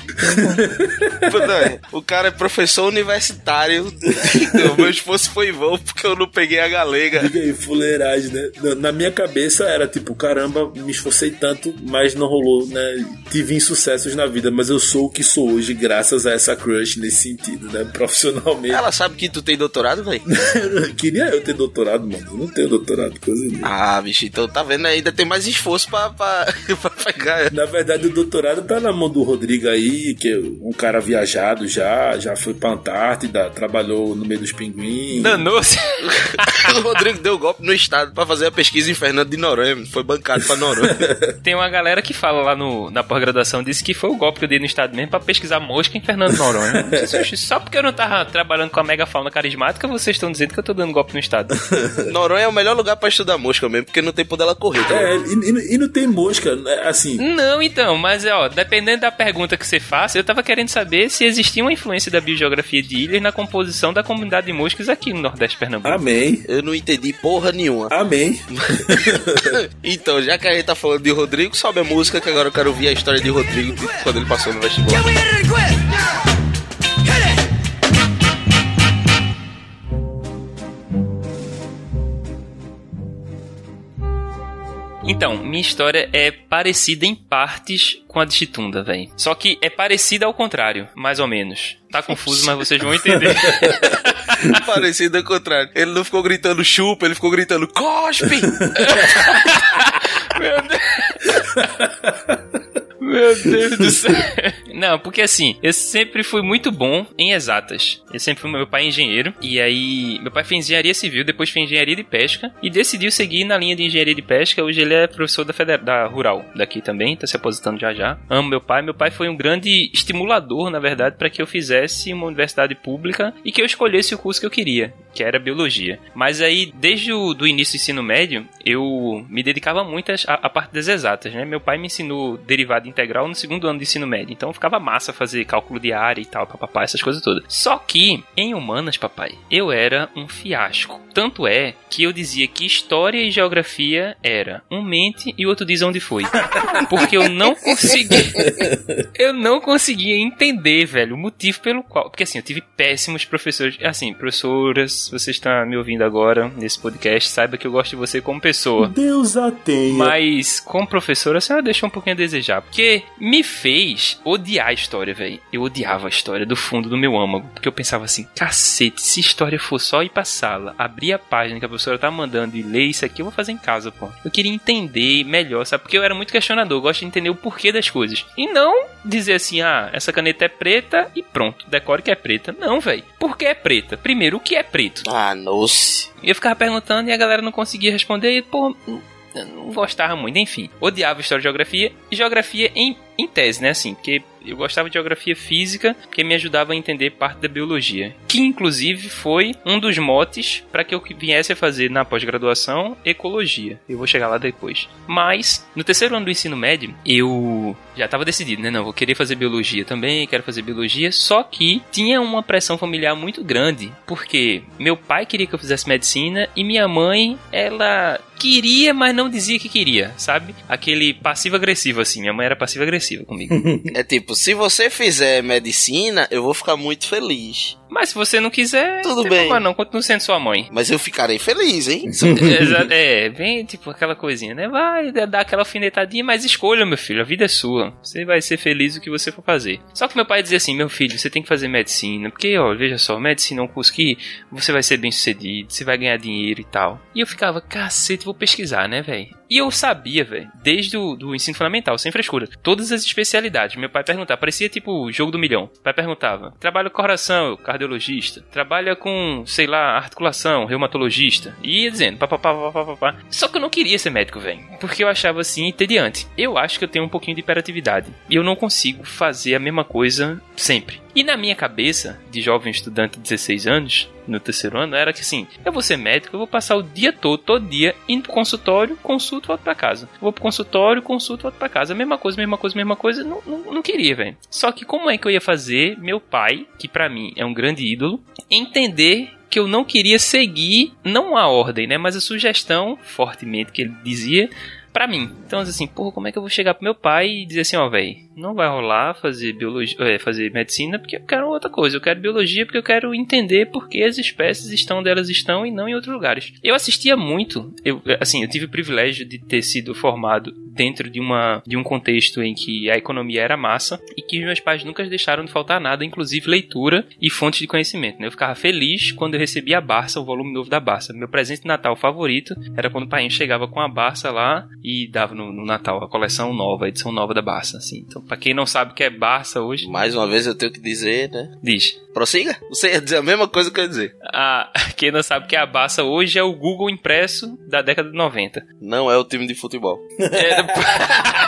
o cara é professor universitário. o meu esforço foi em vão porque eu não peguei a galega. Diga aí, fuleiragem, né? Na minha cabeça era tipo, caramba, me esforcei tanto, mas não rolou, né? Tive insucessos na vida, mas eu sou o que sou hoje graças a essa crush nesse sentido, né? Profissionalmente. Ela sabe que tu tem doutorado, velho? Queria eu ter doutorado, mano. Eu não tenho doutorado, coisa nenhuma. Ah, bicho, então tá vendo? Ainda tem mais esforço pra, pra, pra pegar. Na verdade, o doutorado tá na mão do Rodrigo aí, que é um cara viajado já, já foi pra Antártida, trabalhou no meio dos pinguins. Danou-se. o Rodrigo deu golpe no estado pra fazer a pesquisa em Fernando de Noronha. Foi bancado pra Noronha. tem uma galera que fala lá no, na pós-graduação, disse que foi o golpe que eu dei no estado mesmo pra pesquisar mosca em Fernando Noronha. Só porque eu não tava trabalhando com a megafauna carismática, vocês estão dizendo que eu tô dando golpe no estado. Noronha é o melhor lugar pra estudar mosca mesmo, porque não tem por dela correr. Tá? É, e, e, não tem mosca, né, assim. Não, então, mas ó, dependendo da pergunta que você faça, eu tava querendo saber se existia uma influência da biogeografia de ilhas na composição da comunidade de moscas aqui no Nordeste Pernambuco. Amém. Eu não entendi porra nenhuma. Amém. então, já que a gente tá falando de Rodrigo, sobe a música que agora eu quero ouvir a história de Rodrigo quando ele passou no vestibular. Então, minha história é parecida em partes com a de Chitunda, velho. Só que é parecida ao contrário, mais ou menos. Tá confuso, mas vocês vão entender. Parecido ao contrário. Ele não ficou gritando chupa, ele ficou gritando cospe! Meu Deus. Meu Deus do céu. Não, porque assim, eu sempre fui muito bom em exatas. Eu sempre fui meu pai é engenheiro. E aí, meu pai fez engenharia civil, depois fez engenharia de pesca. E decidiu seguir na linha de engenharia de pesca. Hoje ele é professor da, Feder da Rural daqui também, tá se aposentando já já. Amo meu pai. Meu pai foi um grande estimulador, na verdade, para que eu fizesse uma universidade pública e que eu escolhesse o curso que eu queria, que era biologia. Mas aí, desde o do início do ensino médio, eu me dedicava muito à, à parte das exatas, né? Meu pai me ensinou derivada integral no segundo ano de ensino médio. Então ficava massa fazer cálculo de área e tal, papapá, essas coisas todas. Só que, em humanas, papai, eu era um fiasco. Tanto é que eu dizia que história e geografia era um mente e o outro diz onde foi. Porque eu não conseguia. eu não conseguia entender, velho, o motivo pelo qual. Porque assim, eu tive péssimos professores. Assim, professoras, você está me ouvindo agora nesse podcast, saiba que eu gosto de você como pessoa. Deus a tenha. Mas como professora, a senhora deixou um pouquinho a desejar. Porque me fez odiar a história, velho. Eu odiava a história do fundo do meu âmago. Porque eu pensava assim, cacete, se história for só ir pra sala, abrir a página que a professora tá mandando e ler isso aqui, eu vou fazer em casa, pô. Eu queria entender melhor, sabe? Porque eu era muito questionador, eu gosto de entender o porquê das coisas. E não dizer assim, ah, essa caneta é preta e pronto, decore que é preta. Não, velho. Por que é preta? Primeiro, o que é preto? Ah, nossa. E eu ficava perguntando e a galera não conseguia responder. E, pô, não gostava muito. Enfim, odiava história e geografia. E geografia em, em tese, né? Assim, porque eu gostava de geografia física, porque me ajudava a entender parte da biologia. Que, inclusive, foi um dos motes para que eu viesse a fazer na pós-graduação ecologia. Eu vou chegar lá depois. Mas, no terceiro ano do ensino médio, eu já estava decidido, né? Não, vou querer fazer biologia também, quero fazer biologia. Só que tinha uma pressão familiar muito grande, porque meu pai queria que eu fizesse medicina e minha mãe, ela queria, mas não dizia que queria, sabe? Aquele passivo-agressivo, assim. Minha mãe era passiva-agressiva comigo. É tipo, se você fizer medicina, eu vou ficar muito feliz. Mas se você não quiser, Tudo tem bem. problema não, continua sendo sua mãe. Mas eu ficarei feliz, hein? Exa- é, bem tipo aquela coisinha, né? Vai dar aquela alfinetadinha, mas escolha, meu filho, a vida é sua. Você vai ser feliz o que você for fazer. Só que meu pai dizia assim: meu filho, você tem que fazer medicina, porque, ó, veja só, medicina é um curso que você vai ser bem sucedido, você vai ganhar dinheiro e tal. E eu ficava, cacete, vou pesquisar, né, velho? E eu sabia, velho, desde o do ensino fundamental, sem frescura, todas as especialidades. Meu pai perguntava, parecia tipo o jogo do milhão. O pai perguntava: trabalha com coração, eu, cardiologista. Trabalha com, sei lá, articulação, reumatologista. E ia dizendo, papapá, papapá. Só que eu não queria ser médico, velho. Porque eu achava assim, entediante. Eu acho que eu tenho um pouquinho de hiperatividade. E eu não consigo fazer a mesma coisa sempre. E na minha cabeça, de jovem estudante de 16 anos, no terceiro ano, era que assim, eu vou ser médico, eu vou passar o dia todo, todo dia, indo pro consultório, consulto, volto pra casa. Vou pro consultório, consulto, volto pra casa. Mesma coisa, mesma coisa, mesma coisa. Não, não, não queria, velho. Só que como é que eu ia fazer meu pai, que pra mim é um grande ídolo, entender que eu não queria seguir, não a ordem, né, mas a sugestão, fortemente, que ele dizia, pra mim. Então, assim, porra, como é que eu vou chegar pro meu pai e dizer assim, ó, velho, não vai rolar fazer biologia, é, fazer medicina porque eu quero outra coisa. Eu quero biologia porque eu quero entender por que as espécies estão onde elas estão e não em outros lugares. Eu assistia muito, eu, assim, eu tive o privilégio de ter sido formado dentro de uma de um contexto em que a economia era massa e que meus pais nunca deixaram de faltar nada, inclusive leitura e fontes de conhecimento. né? Eu ficava feliz quando eu recebia a Barça, o volume novo da Barça. Meu presente de Natal favorito era quando o pai chegava com a Barça lá e dava no, no Natal a coleção nova, a edição nova da Barça, assim. Então, pra quem não sabe o que é Barça hoje, Mais uma vez eu tenho que dizer, né? diz. Prossiga? Você ia dizer a mesma coisa que eu ia dizer. Ah, quem não sabe o que é a Barça hoje é o Google impresso da década de 90. Não é o time de futebol. É,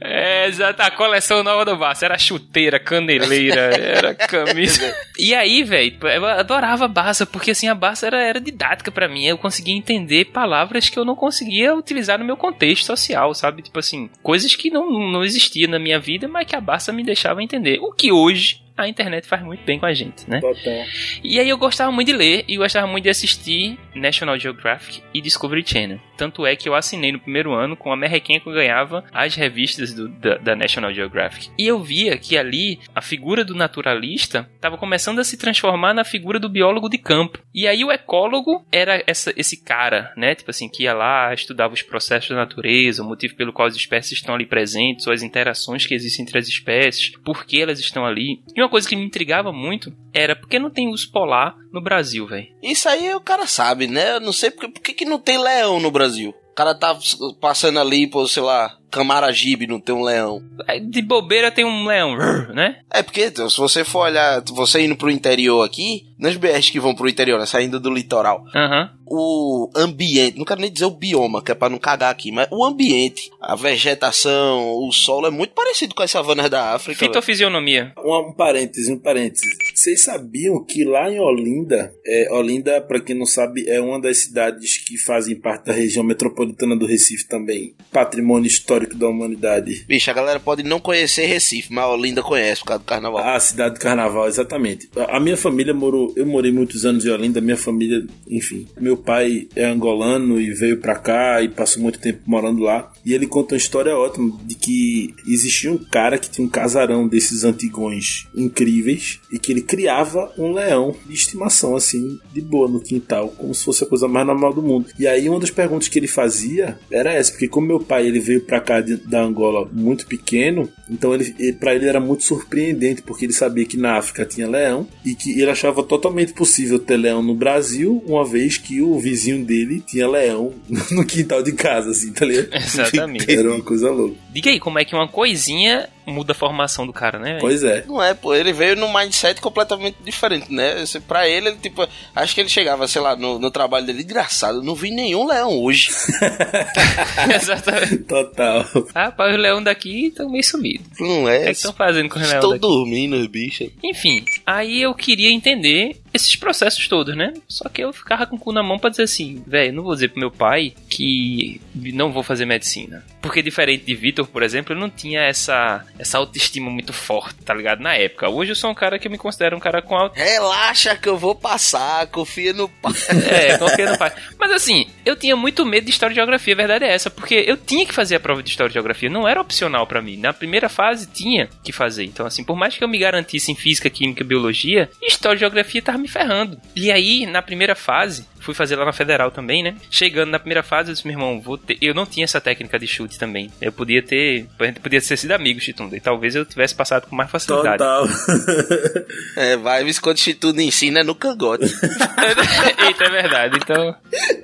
exato, a coleção nova do Barça. Era chuteira, caneleira, era camisa. E aí, velho, eu adorava a Barça, porque assim, a Barça era, era didática pra mim. Eu conseguia entender palavras que eu não conseguia utilizar no meu contexto social, sabe? Tipo assim, coisas que não, não existiam na minha vida, mas que a Barça me deixava entender. O que hoje a internet faz muito bem com a gente, né? Total. E aí eu gostava muito de ler e gostava muito de assistir National Geographic e Discovery Channel. Tanto é que eu assinei no primeiro ano com a merrequinha que eu ganhava as revistas do, da, da, National Geographic. E eu via que ali a figura do naturalista estava começando a se transformar na figura do biólogo de campo. E aí o ecólogo era essa, esse cara, né? Tipo assim, que ia lá, estudava os processos da natureza, o motivo pelo qual as espécies estão ali presentes, ou as interações que existem entre as espécies, por que elas estão ali. E uma coisa que me intrigava muito era porque não tem urso polar no Brasil, velho. Isso aí o cara sabe, né? Eu não sei porque, por que não tem leão no Brasil cara tá passando ali, por, sei lá, Camaragibe não tem um leão. De bobeira tem um leão, né? É porque então, se você for olhar, você indo pro interior aqui, nas BRs que vão pro interior, né, saindo do litoral, uhum. o ambiente, não quero nem dizer o bioma, que é pra não cagar aqui, mas o ambiente, a vegetação, o solo é muito parecido com as savanas da África. Fitofisionomia. Um, um parêntese, um parêntese. Vocês sabiam que lá em Olinda, é, Olinda, para quem não sabe, é uma das cidades que fazem parte da região metropolitana do Recife também, patrimônio histórico da humanidade. Bicho, a galera pode não conhecer Recife, mas Olinda conhece por causa do carnaval. Ah, a cidade do carnaval, exatamente. A minha família morou, eu morei muitos anos em Olinda, minha família, enfim. Meu pai é angolano e veio pra cá e passou muito tempo morando lá. E ele conta uma história ótima de que existia um cara que tinha um casarão desses antigões incríveis e que ele criava um leão de estimação, assim, de boa no quintal, como se fosse a coisa mais normal do mundo. E aí uma das perguntas que ele fazia era essa, porque como meu pai ele veio pra cá de, da Angola muito pequeno, então ele, ele para ele era muito surpreendente, porque ele sabia que na África tinha leão e que ele achava totalmente possível ter leão no Brasil, uma vez que o vizinho dele tinha leão no quintal de casa, assim, tá ligado? Exatamente. Era uma coisa louca. Diga aí, como é que uma coisinha muda a formação do cara, né? Pois é. Não é, pô, ele veio num mindset completamente diferente, né? Pra ele, ele, tipo, acho que ele chegava, sei lá, no, no trabalho dele, engraçado, não vi nenhum leão hoje. Exatamente. Total. Ah, pá, os leões daqui estão meio sumidos. Não é? O que é estão fazendo com os leões Estão daqui? dormindo, os bichos. Enfim, aí eu queria entender esses processos todos, né? Só que eu ficava com o cu na mão pra dizer assim, velho, não vou dizer pro meu pai que não vou fazer medicina. Porque diferente de Vitor, por exemplo, eu não tinha essa, essa autoestima muito forte, tá ligado? Na época. Hoje eu sou um cara que eu me considero um cara com auto... Relaxa que eu vou passar, confia no pai. É, confia no pai. Mas assim, eu tinha muito medo de história e geografia, a verdade é essa, porque eu tinha que fazer a prova de história e geografia, não era opcional para mim. Na primeira fase tinha que fazer. Então assim, por mais que eu me garantisse em física, química e biologia, história e geografia tava me ferrando. E aí, na primeira fase, fui fazer lá na Federal também, né? Chegando na primeira fase, eu disse, meu irmão, vou ter... eu não tinha essa técnica de chute também. Eu podia ter, a gente podia ter sido amigo, Chitunda, e talvez eu tivesse passado com mais facilidade. Total. É, vai, Visconde Chituno ensina é no cangote. Eita, é verdade. Então,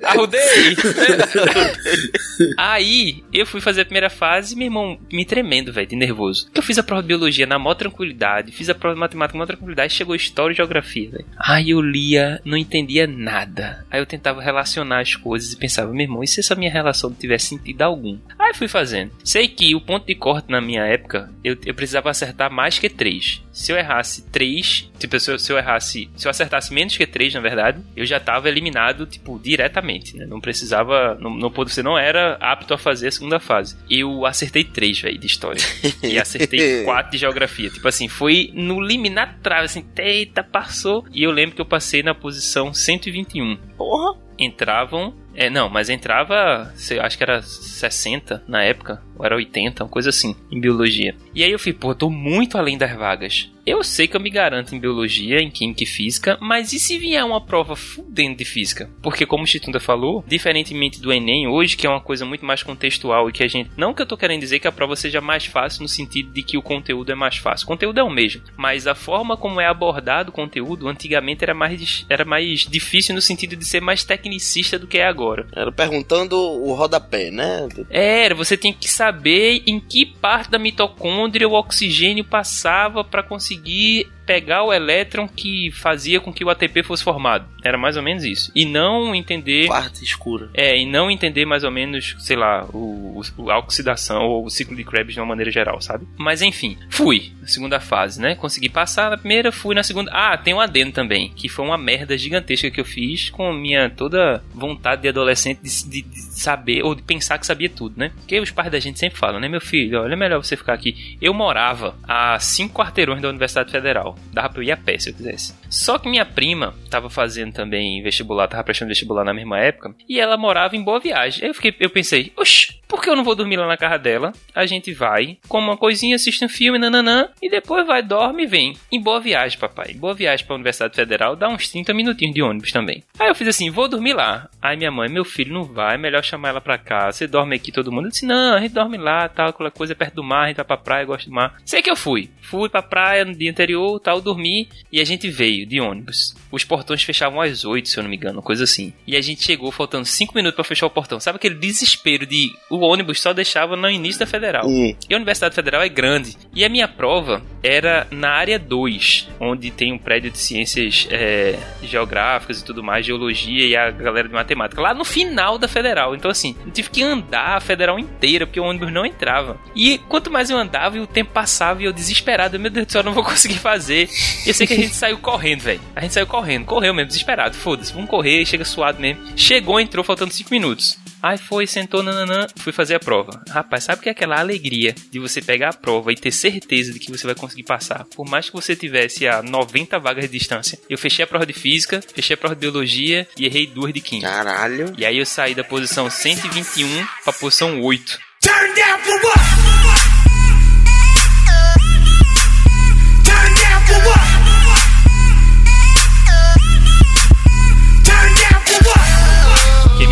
arrudei. Aí, eu fui fazer a primeira fase, meu irmão, me tremendo, velho, de nervoso. Eu fiz a prova de biologia na maior tranquilidade, fiz a prova de matemática na maior tranquilidade, chegou história e geografia, velho. Aí eu lia, não entendia nada. Aí eu tentava relacionar as coisas e pensava, meu irmão, e se essa minha relação não tivesse sentido algum? Aí fui fazendo. Sei que o ponto de corte na minha época, eu, eu precisava acertar mais que três. Se eu errasse três, tipo, se eu, se eu errasse, se eu acertasse menos que três, na verdade, eu já tava eliminado, tipo, diretamente, né? Não precisava, não, não você não era apto a fazer a segunda fase. Eu acertei três, velho, de história. e acertei quatro de geografia. Tipo assim, foi no liminar trave, assim, eita, passou. E eu lembro que eu passei na posição 121. Porra! Entravam é, não, mas entrava, sei, acho que era 60 na época, ou era 80, uma coisa assim, em biologia. E aí eu fui, pô, tô muito além das vagas. Eu sei que eu me garanto em biologia, em química e física, mas e se vier uma prova fudendo de física? Porque, como o Chitunda falou, diferentemente do Enem hoje, que é uma coisa muito mais contextual e que a gente. Não que eu tô querendo dizer que a prova seja mais fácil no sentido de que o conteúdo é mais fácil. O conteúdo é o mesmo, mas a forma como é abordado o conteúdo antigamente era mais, era mais difícil no sentido de ser mais tecnicista do que é agora. Era perguntando o rodapé, né? Era, você tinha que saber em que parte da mitocôndria o oxigênio passava para conseguir pegar o elétron que fazia com que o ATP fosse formado. Era mais ou menos isso. E não entender. Parte escura. É, e não entender mais ou menos, sei lá, o, o, a oxidação ou o ciclo de Krebs de uma maneira geral, sabe? Mas enfim, fui na segunda fase, né? Consegui passar na primeira, fui na segunda. Ah, tem um adendo também, que foi uma merda gigantesca que eu fiz com minha toda vontade de adolescente de, de, de saber, ou de pensar que sabia tudo, né? Porque os pais da gente sempre falam, né, meu filho, olha, é melhor você ficar aqui. Eu morava a cinco quarteirões da Universidade Federal. Dava pra eu ir a pé se eu quisesse. Só que minha prima tava fazendo também vestibular, tava prestando vestibular na mesma época, e ela morava em Boa Viagem. Aí eu, fiquei, eu pensei, oxe, por que eu não vou dormir lá na casa dela? A gente vai, come uma coisinha, assiste um filme, nananã, e depois vai, dorme e vem. Em Boa Viagem, papai. Boa Viagem pra Universidade Federal dá uns 30 minutinhos de ônibus também. Aí eu fiz assim, vou dormir lá. Aí minha mãe, meu filho, não vai, é melhor chamar ela pra cá. Você dorme aqui todo mundo? Eu disse, não, a gente dorme lá, tal, aquela coisa é perto do mar, a gente vai pra praia, gosta do mar. Sei que eu fui. Fui pra praia no dia anterior, tal, dormi, e a gente veio de ônibus. Os portões fechavam às 8, se eu não me engano, coisa assim. E a gente chegou faltando 5 minutos para fechar o portão. Sabe aquele desespero de o ônibus só deixava no início da Federal. Hum. E a Universidade Federal é grande. E a minha prova era na área 2, onde tem um prédio de ciências é, geográficas e tudo mais, geologia e a galera de matemática. Lá no final da Federal. Então, assim, eu tive que andar a Federal inteira, porque o ônibus não entrava. E quanto mais eu andava e o tempo passava e eu desesperado, meu Deus do céu, eu não vou conseguir fazer. E eu sei que a gente saiu correndo, velho. A gente saiu correndo, correu mesmo, desesperado. Foda-se, vamos correr, chega suado mesmo. Chegou, entrou, faltando 5 minutos. Aí foi, sentou, nananã, fui fazer a prova. Rapaz, sabe o que é aquela alegria de você pegar a prova e ter certeza de que você vai conseguir passar? Por mais que você tivesse a 90 vagas de distância. Eu fechei a prova de física, fechei a prova de biologia e errei duas de química. Caralho. E aí eu saí da posição 121 pra posição 8. Turn down for what?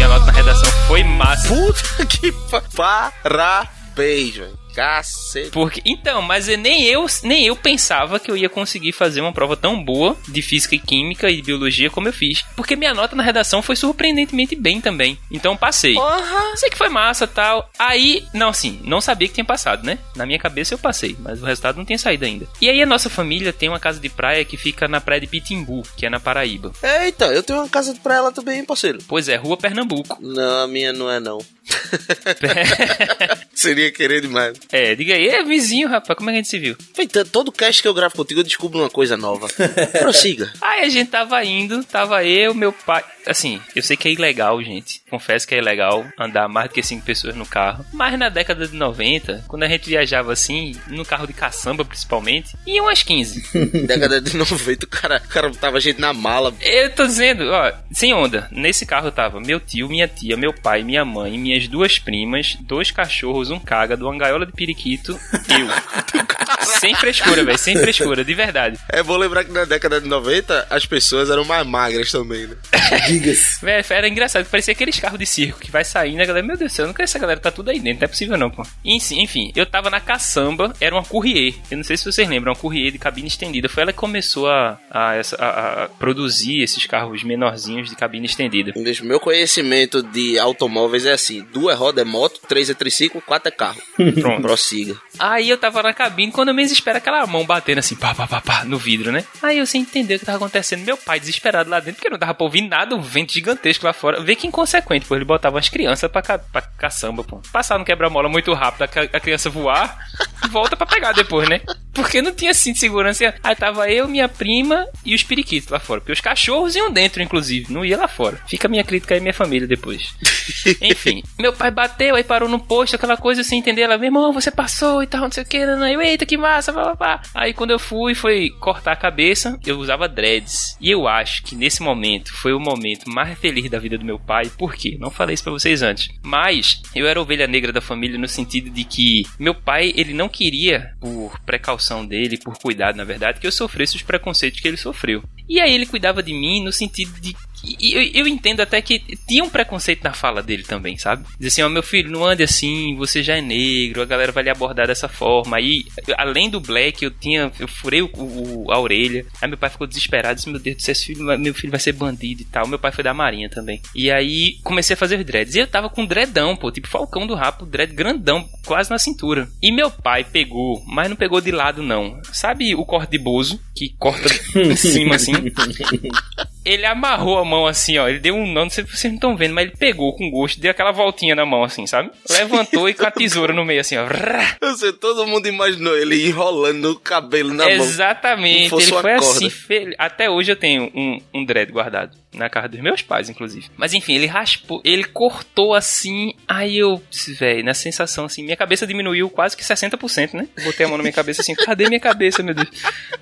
Minha nota na redação foi massa. Puta que pa parabéns, velho. Cacete. Porque, então, mas eu- nem eu, nem eu pensava que eu ia conseguir fazer uma prova tão boa de física e química e de biologia como eu fiz. Porque minha nota na redação foi surpreendentemente bem também. Então passei. Porra. Sei que foi massa tal. Aí, não, assim, não sabia que tinha passado, né? Na minha cabeça eu passei, mas o resultado não tinha saído ainda. E aí a nossa família tem uma casa de praia que fica na praia de Pitimbu, que é na Paraíba. Eita, eu tenho uma casa pra ela também, hein, parceiro. Pois é, Rua Pernambuco. Não, a minha não é não. Seria querer demais. É, diga aí, é vizinho, rapaz, como é que a gente se viu? Feita, todo cast que eu gravo contigo eu descubro uma coisa nova. Prossiga. Aí a gente tava indo, tava eu, meu pai. Assim, eu sei que é ilegal, gente. Confesso que é ilegal andar mais do que cinco pessoas no carro. Mas na década de 90, quando a gente viajava assim, no carro de caçamba principalmente, iam umas 15. Década de 90, o cara, o cara tava gente na mala. Eu tô dizendo, ó, sem onda. Nesse carro tava meu tio, minha tia, meu pai, minha mãe, minhas duas primas, dois cachorros, um cágado, uma gaiola de periquito, eu. Sem frescura, velho, sem frescura, de verdade. É bom lembrar que na década de 90 as pessoas eram mais magras também, né? Diga-se. Véi, era engraçado, parecia aqueles carros de circo que vai saindo, a galera, meu Deus do céu, eu não quero essa galera tá tudo aí dentro, não é possível não, pô. Enfim, enfim, eu tava na caçamba, era uma Courrier, eu não sei se vocês lembram, uma Courrier de cabine estendida, foi ela que começou a, a, a- a produzir esses carros menorzinhos de cabine estendida. Deixa, meu conhecimento de automóveis é assim: duas rodas é moto, três é triciclo, quatro é carro. Pronto. Prossiga. Aí eu tava na cabine, quando eu menos espero aquela mão batendo assim, pá, pá, pá, pá, no vidro, né? Aí eu sem entender o que tava acontecendo. Meu pai desesperado lá dentro, porque não dava pra ouvir nada, um vento gigantesco lá fora. Vê que inconsequente, pô, ele botava as crianças pra, ca pra caçamba, pô. Passar no quebra-mola muito rápido, a, a criança voar e volta pra pegar depois, né? Porque não tinha cinto de segurança. Aí tava eu, minha prima e os periquitos lá fora. Porque os cachorros iam dentro, inclusive, não ia lá fora. Fica a minha crítica aí, minha família depois. Enfim, meu pai bateu, aí parou no posto, aquela coisa sem entender. Ela, meu irmão, você passou e tal, não sei o que. Não, não. Eu, eita, que massa, pá, pá, pá. Aí quando eu fui, foi cortar a cabeça, eu usava dreads. E eu acho que nesse momento foi o momento mais feliz da vida do meu pai. Por quê? Não falei isso pra vocês antes. Mas eu era ovelha negra da família no sentido de que meu pai, ele não queria, por precaução dele, por cuidado, na verdade, que eu sofresse os preconceitos que ele sofreu. E aí ele cuidava de mim no sentido de e eu, eu entendo até que tinha um preconceito na fala dele também, sabe? Diz assim, ó, meu filho, não ande assim, você já é negro, a galera vai lhe abordar dessa forma. Aí, além do black, eu tinha, eu furei o, o- a orelha. Aí meu pai ficou desesperado, disse, meu Deus do céu, esse filho, vai- meu filho vai ser bandido e tal. Meu pai foi da marinha também. E aí, comecei a fazer os dreads. E eu tava com dreadão, pô, tipo falcão do rapo, dread grandão, quase na cintura. E meu pai pegou, mas não pegou de lado não. Sabe o corte de bozo, que corta em cima assim? Ele amarrou a mão assim, ó. Ele deu um. Não sei se vocês não estão vendo, mas ele pegou com gosto, deu aquela voltinha na mão, assim, sabe? Levantou e com a tesoura no meio, assim, ó. Eu sei, todo mundo imaginou ele enrolando no cabelo na mão. Exatamente. Ele foi corda. assim. fe- Até hoje eu tenho um, um dread guardado. Na casa dos meus pais, inclusive. Mas enfim, ele raspou. Ele cortou assim. Aí eu. Velho, na sensação assim. Minha cabeça diminuiu quase que 60%, né? Botei a mão na minha cabeça assim. Cadê minha cabeça, meu Deus?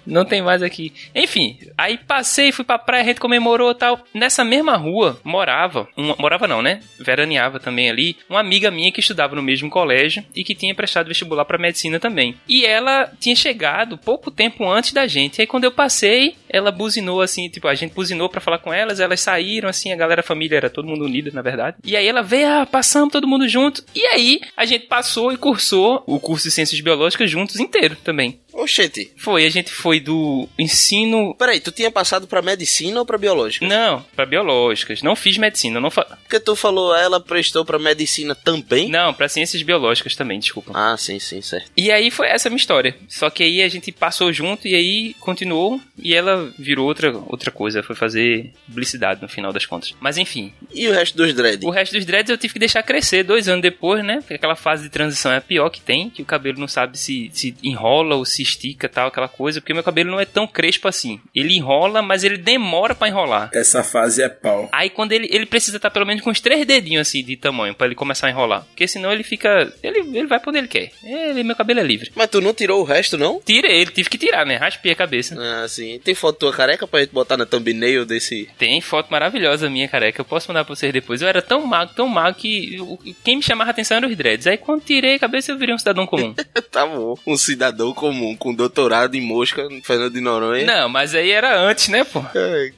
Não tem mais aqui. Enfim, aí passei, fui pra praia, a gente comemorou tal. Nessa mesma rua morava. Morava não, né? Veraneava também ali. Uma amiga minha que estudava no mesmo colégio e que tinha prestado vestibular pra medicina também. E ela tinha chegado pouco tempo antes da gente. E aí quando eu passei, ela buzinou assim, tipo, a gente buzinou pra falar com elas, elas saíram assim, a galera, a família era todo mundo unido, na verdade. E aí ela veio, ah, passamos todo mundo junto. E aí a gente passou e cursou o curso de Ciências Biológicas juntos inteiro também. Oxente. Foi, a gente foi do ensino. Peraí, tu tinha passado pra medicina ou pra biológica? Não, pra biológicas. Não fiz medicina, não fa... Porque tu falou, ela prestou pra medicina também? Não, pra ciências biológicas também, desculpa. Ah, sim, sim, certo. E aí foi essa a minha história. Só que aí a gente passou junto e aí continuou e ela virou outra, outra coisa. Foi fazer publicidade no final das contas. Mas enfim, E o resto dos dread? o resto dos dreads eu tive que deixar crescer dois anos depois, né? Porque aquela fase de transição é a pior que tem, que o cabelo não sabe se, se enrola ou se estica tal, aquela coisa. Porque meu cabelo não é tão crespo assim. Ele enrola, mas ele demora pra enrolar. Essa fase é pau. Aí quando ele, ele precisa estar pelo menos com uns três dedinhos assim de tamanho pra ele começar a enrolar. Porque senão ele fica. Ele, ele vai pra onde ele quer. Ele, meu cabelo é livre. Mas tu não tirou o resto, não? Tira ele, tive que tirar, né? Raspei a cabeça. Ah, sim. Tem foto tua careca pra gente botar na thumbnail desse... Tem foto maravilhosa minha, careca. Eu posso mandar pra vocês depois. Eu era tão magro, tão magro que o- quem me chamava a atenção era os dreads. Aí quando tirei a cabeça eu virei um cidadão comum. tá bom. Um cidadão comum, com doutorado em mosca, Fernando de Noronha. Não, mas aí era antes, né, pô?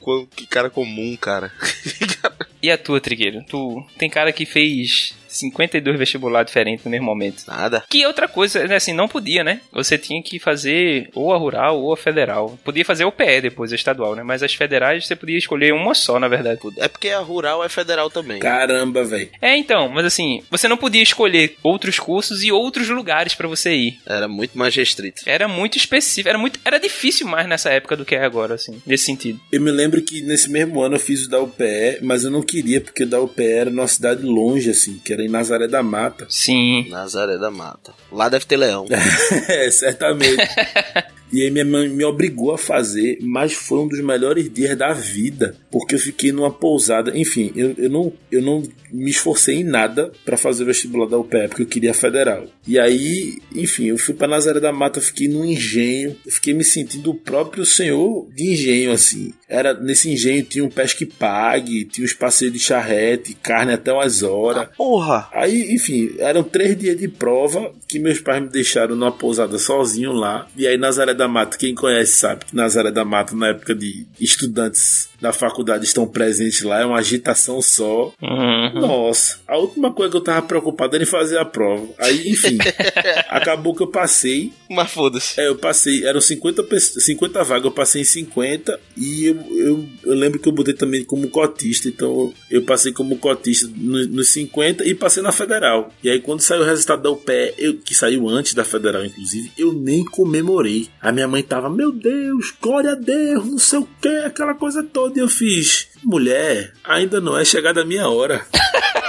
Co- que cara comum, cara. E a tua, Trigueiro? Tu tem cara que fez 52 vestibular diferentes no mesmo momento. Nada. Que outra coisa, né, assim, não podia, né? Você tinha que fazer ou a rural ou a federal. Podia fazer o PE depois, a estadual, né? Mas as federais você podia escolher uma só, na verdade. É porque a rural é federal também. Caramba, velho. É, então, mas assim, você não podia escolher outros cursos e outros lugares pra você ir. Era muito mais restrito. Era muito específico, era muito, era difícil mais nessa época do que é agora, assim, nesse sentido. Eu me lembro que nesse mesmo ano eu fiz o da UPE, mas eu não queria, porque o da UPE era numa cidade longe, assim, que era em Nazaré da Mata. Sim. Nazaré da Mata. Lá deve ter leão. é, certamente. E aí minha mãe me obrigou a fazer, mas foi um dos melhores dias da vida, porque eu fiquei numa pousada. Enfim, eu, eu, não, eu não me esforcei em nada para fazer o vestibular da UPE, porque eu queria federal. E aí, enfim, eu fui para Nazaré da Mata, fiquei num engenho, fiquei me sentindo o próprio senhor de engenho, assim. Era nesse engenho tinha um pesque pague, tinha uns passeios de charrete, carne até umas horas. Porra! Aí, enfim, eram três dias de prova que meus pais me deixaram numa pousada sozinho lá. E aí, Nazaré da Mata, quem conhece sabe que Nazaré da Mata, na época de estudantes da faculdade estão presentes lá, é uma agitação só. Uhum. Nossa, a última coisa que eu tava preocupado era em fazer a prova. Aí, enfim, acabou que eu passei. Mas foda-se. É, eu passei, eram 50, pessoas- 50 vagas, eu passei em 50 e eu, eu, eu lembro que eu botei também como cotista, então eu passei como cotista no- nos 50 e passei na federal. E aí quando saiu o resultado da UPE, eu, que saiu antes da federal, inclusive, eu nem comemorei. A minha mãe tava, meu Deus, glória a Deus, não sei o que, aquela coisa toda. E eu fiz, mulher, ainda não é chegada a minha hora.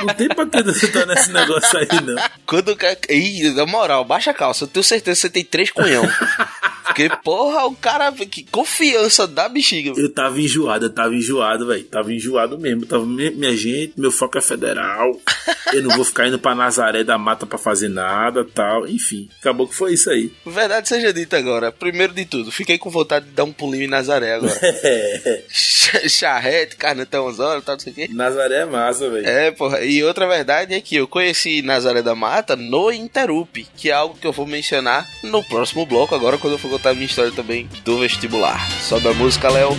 Não tem pra que tá nesse negócio aí, não. Quando. Ih, na moral, baixa a calça. Eu tenho certeza que você tem três cunhão. Porque, porra, o cara. Que confiança da bexiga. Eu tava enjoado, eu tava enjoado, velho. Tava enjoado mesmo. Eu Tava, minha, gente, meu foco é federal. Eu não vou ficar indo pra Nazaré da Mata pra fazer nada tal. Enfim, acabou que foi isso aí. Verdade seja dita agora. Primeiro de tudo, fiquei com vontade de dar um pulinho em Nazaré agora. Ch- Charrete, carne até 11 horas, tal, não sei o quê. Nazaré é massa, velho. É, porra. E outra verdade é que eu conheci Nazaré da Mata no Interup, que é algo que eu vou mencionar no próximo bloco, agora quando eu for contar a minha história também do vestibular. Sobe a música, Léo.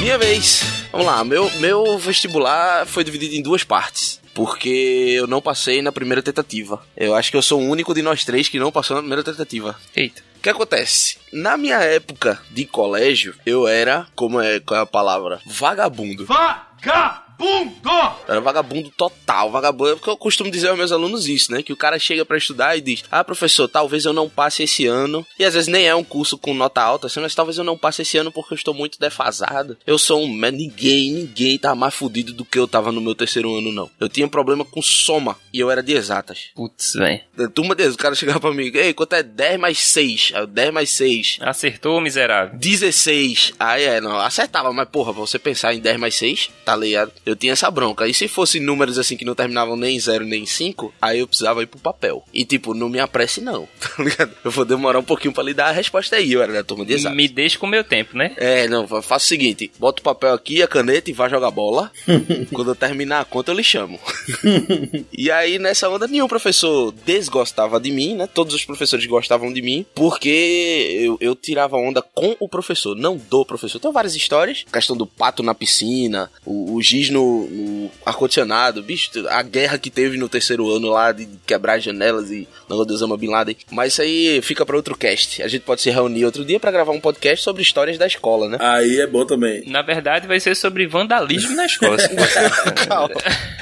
Minha vez. Vamos lá, meu, meu vestibular foi dividido em duas partes. Porque eu não passei na primeira tentativa. Eu acho que eu sou o único de nós três que não passou na primeira tentativa. Eita. O que acontece? Na minha época de colégio, eu era, como é, qual é a palavra? Vagabundo. Vagabundo! Vagabundo! Era vagabundo total, vagabundo. É porque eu costumo dizer aos meus alunos isso, né? Que o cara chega pra estudar e diz: Ah, professor, talvez eu não passe esse ano. E às vezes nem é um curso com nota alta, assim, mas talvez eu não passe esse ano porque eu estou muito defasado. Eu sou um. Ninguém, ninguém tá mais fudido do que eu tava no meu terceiro ano, não. Eu tinha problema com soma e eu era de exatas. Putz, velho. Turma deles, o cara chegava pra mim: Ei, quanto é 10 mais 6? Aí eu, 10 mais 6. Acertou, miserável. 16. Aí é, não, acertava, mas porra, pra você pensar em 10 mais 6, tá ligado? Eu tinha essa bronca. E se fosse números assim que não terminavam nem em 0 nem em 5, aí eu precisava ir pro papel. E tipo, não me apresse não, tá ligado? Eu vou demorar um pouquinho pra lhe dar a resposta aí, eu era da turma de exato. Me deixa com o meu tempo, né? É, não, fa- faça o seguinte: bota o papel aqui, a caneta e vai jogar bola. Quando eu terminar a conta, eu lhe chamo. e aí, nessa onda, nenhum professor desgostava de mim, né? Todos os professores gostavam de mim, porque eu, eu tirava onda com o professor, não do professor. Tem várias histórias: questão do pato na piscina, o, o giz no, no ar-condicionado, bicho, a guerra que teve no terceiro ano lá de quebrar as janelas e negócio do Osama Bin Laden. Mas isso aí fica pra outro cast. A gente pode se reunir outro dia pra gravar um podcast sobre histórias da escola, né? Aí é bom também. Na verdade, vai ser sobre vandalismo na escola. Calma.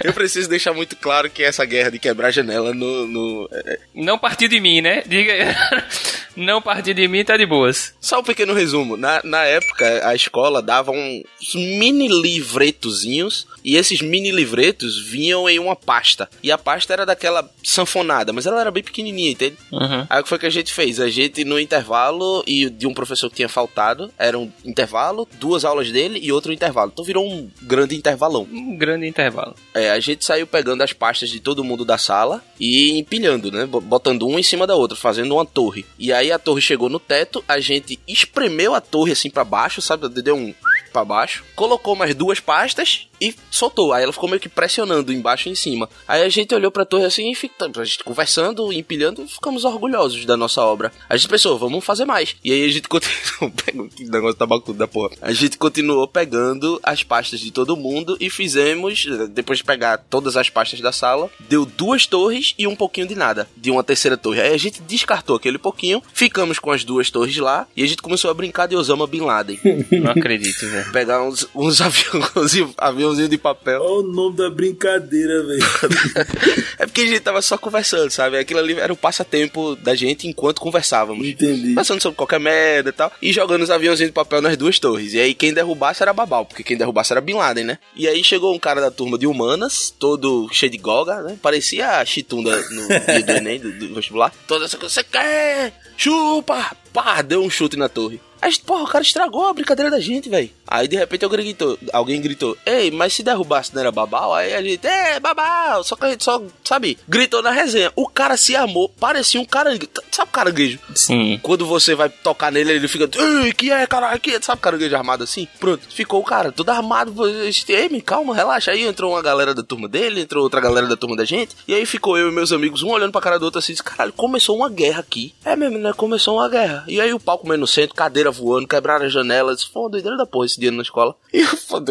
Eu preciso deixar muito claro que essa guerra de quebrar janela no. no- é, Não partiu de mim, né? Diga. Não partiu de mim, tá de boas. Só um pequeno resumo. Na, na época, a escola dava uns mini livretozinhos. E esses mini livretos vinham em uma pasta. E a pasta era daquela sanfonada, mas ela era bem pequenininha, entende? Uhum. Aí o que foi que a gente fez? A gente, no intervalo, e de um professor que tinha faltado, era um intervalo, duas aulas dele e outro intervalo. Então virou um grande intervalão. Um grande intervalo. É, a gente saiu pegando as pastas de todo mundo da sala e empilhando, né? Bo- Botando uma em cima da outra, fazendo uma torre. E aí a torre chegou no teto, a gente espremeu a torre assim pra baixo, sabe? Deu um pra baixo, colocou mais duas pastas e soltou. Aí ela ficou meio que pressionando embaixo e em cima. Aí a gente olhou pra torre assim e fica, a gente conversando, empilhando e ficamos orgulhosos da nossa obra. A gente pensou, vamos fazer mais. E aí a gente continuou pegando que negócio da porra. A gente continuou pegando as pastas de todo mundo e fizemos, depois de pegar todas as pastas da sala, deu duas torres e um pouquinho de nada, de uma terceira torre. Aí a gente descartou aquele pouquinho, ficamos com as duas torres lá e a gente começou a brincar de Osama Bin Laden. Não acredito, velho. Pegar uns, uns aviões, aviãozinhos de papel. Olha o nome da brincadeira, velho. É porque a gente tava só conversando, sabe? Aquilo ali era o passatempo da gente enquanto conversávamos. Entendi. Passando sobre qualquer merda e tal. E jogando os aviãozinhos de papel nas duas torres. E aí quem derrubasse era Babal, porque quem derrubasse era Bin Laden, né? E aí chegou um cara da turma de humanas, todo cheio de goga, né? Parecia a chitunda no dia do Enem, do, do vestibular. Toda essa coisa, você quer? Chupa! Pá, deu um chute na torre. Aí, porra, o cara estragou a brincadeira da gente, velho. Aí, de repente, alguém gritou, alguém gritou, ei, mas se derrubasse não era babau? Aí a gente, é, babau, só que a gente só, sabe, gritou na resenha. O cara se amou, parecia um cara, sabe o caranguejo? Sim. Quando você vai tocar nele, ele fica, ei, que é, caralho, que é? Sabe caranguejo armado assim? Pronto, ficou o cara todo armado. Ei, me calma, relaxa. Aí entrou uma galera da turma dele, entrou outra galera da turma da gente. E aí ficou eu e meus amigos, um olhando pra cara do outro assim, disse, caralho, começou uma guerra aqui. É mesmo, né? Começou uma guerra. E aí o palco comendo no centro, cadeira voando, quebraram as janelas. Foi uma doideira da porra esse dia na escola. E,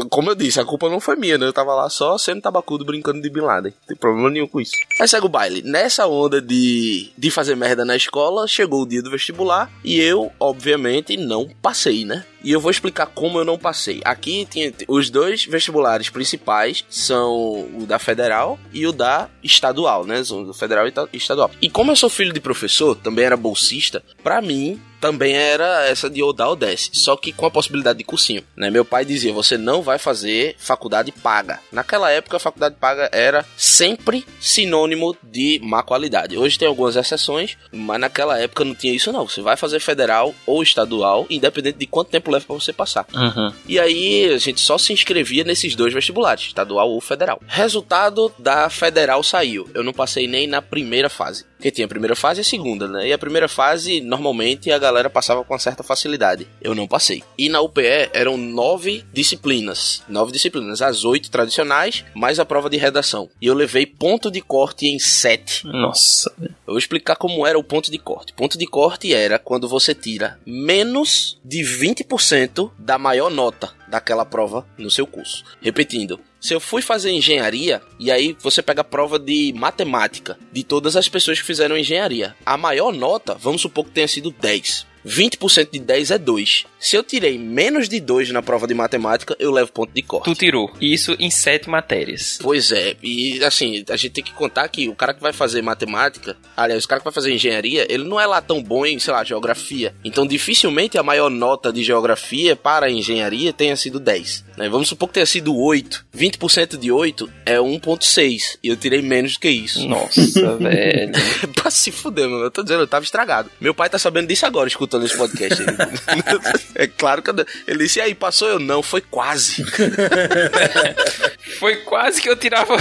como eu disse, a culpa não foi minha, né? Eu tava lá só sendo tabacudo brincando de Bin Laden. Não tem problema nenhum com isso. Aí segue o baile. Nessa onda de, de fazer merda na escola, chegou o dia do vestibular e eu, obviamente, não passei, né? E eu vou explicar como eu não passei. Aqui tinha os dois vestibulares principais são o da federal e o da estadual, né? Do federal e ta- estadual. E como eu sou filho de professor, também era bolsista, pra mim também era essa de ou desce, só que com a possibilidade de cursinho, né? Meu pai dizia, você não vai fazer faculdade paga. Naquela época a faculdade paga era sempre sinônimo de má qualidade. Hoje tem algumas exceções, mas naquela época não tinha isso não. Você vai fazer federal ou estadual, independente de quanto tempo leva pra você passar. Uhum. E aí a gente só se inscrevia nesses dois vestibulares, estadual ou federal. Resultado da federal saiu. Eu não passei nem na primeira fase. Porque tinha a primeira fase e a segunda, né? E a primeira fase, normalmente, a galera passava com uma certa facilidade. Eu não passei. E na UPE eram nove disciplinas. Nove disciplinas. As oito tradicionais, mais a prova de redação. E eu levei ponto de corte em sete. Nossa. Eu vou explicar como era o ponto de corte. Ponto de corte era quando você tira menos de 20% da maior nota daquela prova no seu curso. Repetindo, se eu fui fazer engenharia, e aí você pega a prova de matemática de todas as pessoas que fizeram engenharia, a maior nota, vamos supor que tenha sido 10. 20% de 10 é 2. Se eu tirei menos de 2 na prova de matemática, eu levo ponto de corte. Tu tirou. Isso em sete matérias. Pois é, e assim, a gente tem que contar que o cara que vai fazer matemática, aliás, o cara que vai fazer engenharia, ele não é lá tão bom em, sei lá, geografia. Então, dificilmente a maior nota de geografia para a engenharia tenha sido 10. Né? Vamos supor que tenha sido 8. 20% de 8 é 1,6. E eu tirei menos do que isso. Nossa, velho. pra se fuder, mano. Eu tô dizendo, eu tava estragado. Meu pai tá sabendo disso agora, escutando esse podcast. é claro que eu... ele disse, e aí, passou? Eu não, foi quase. Foi quase que eu tirava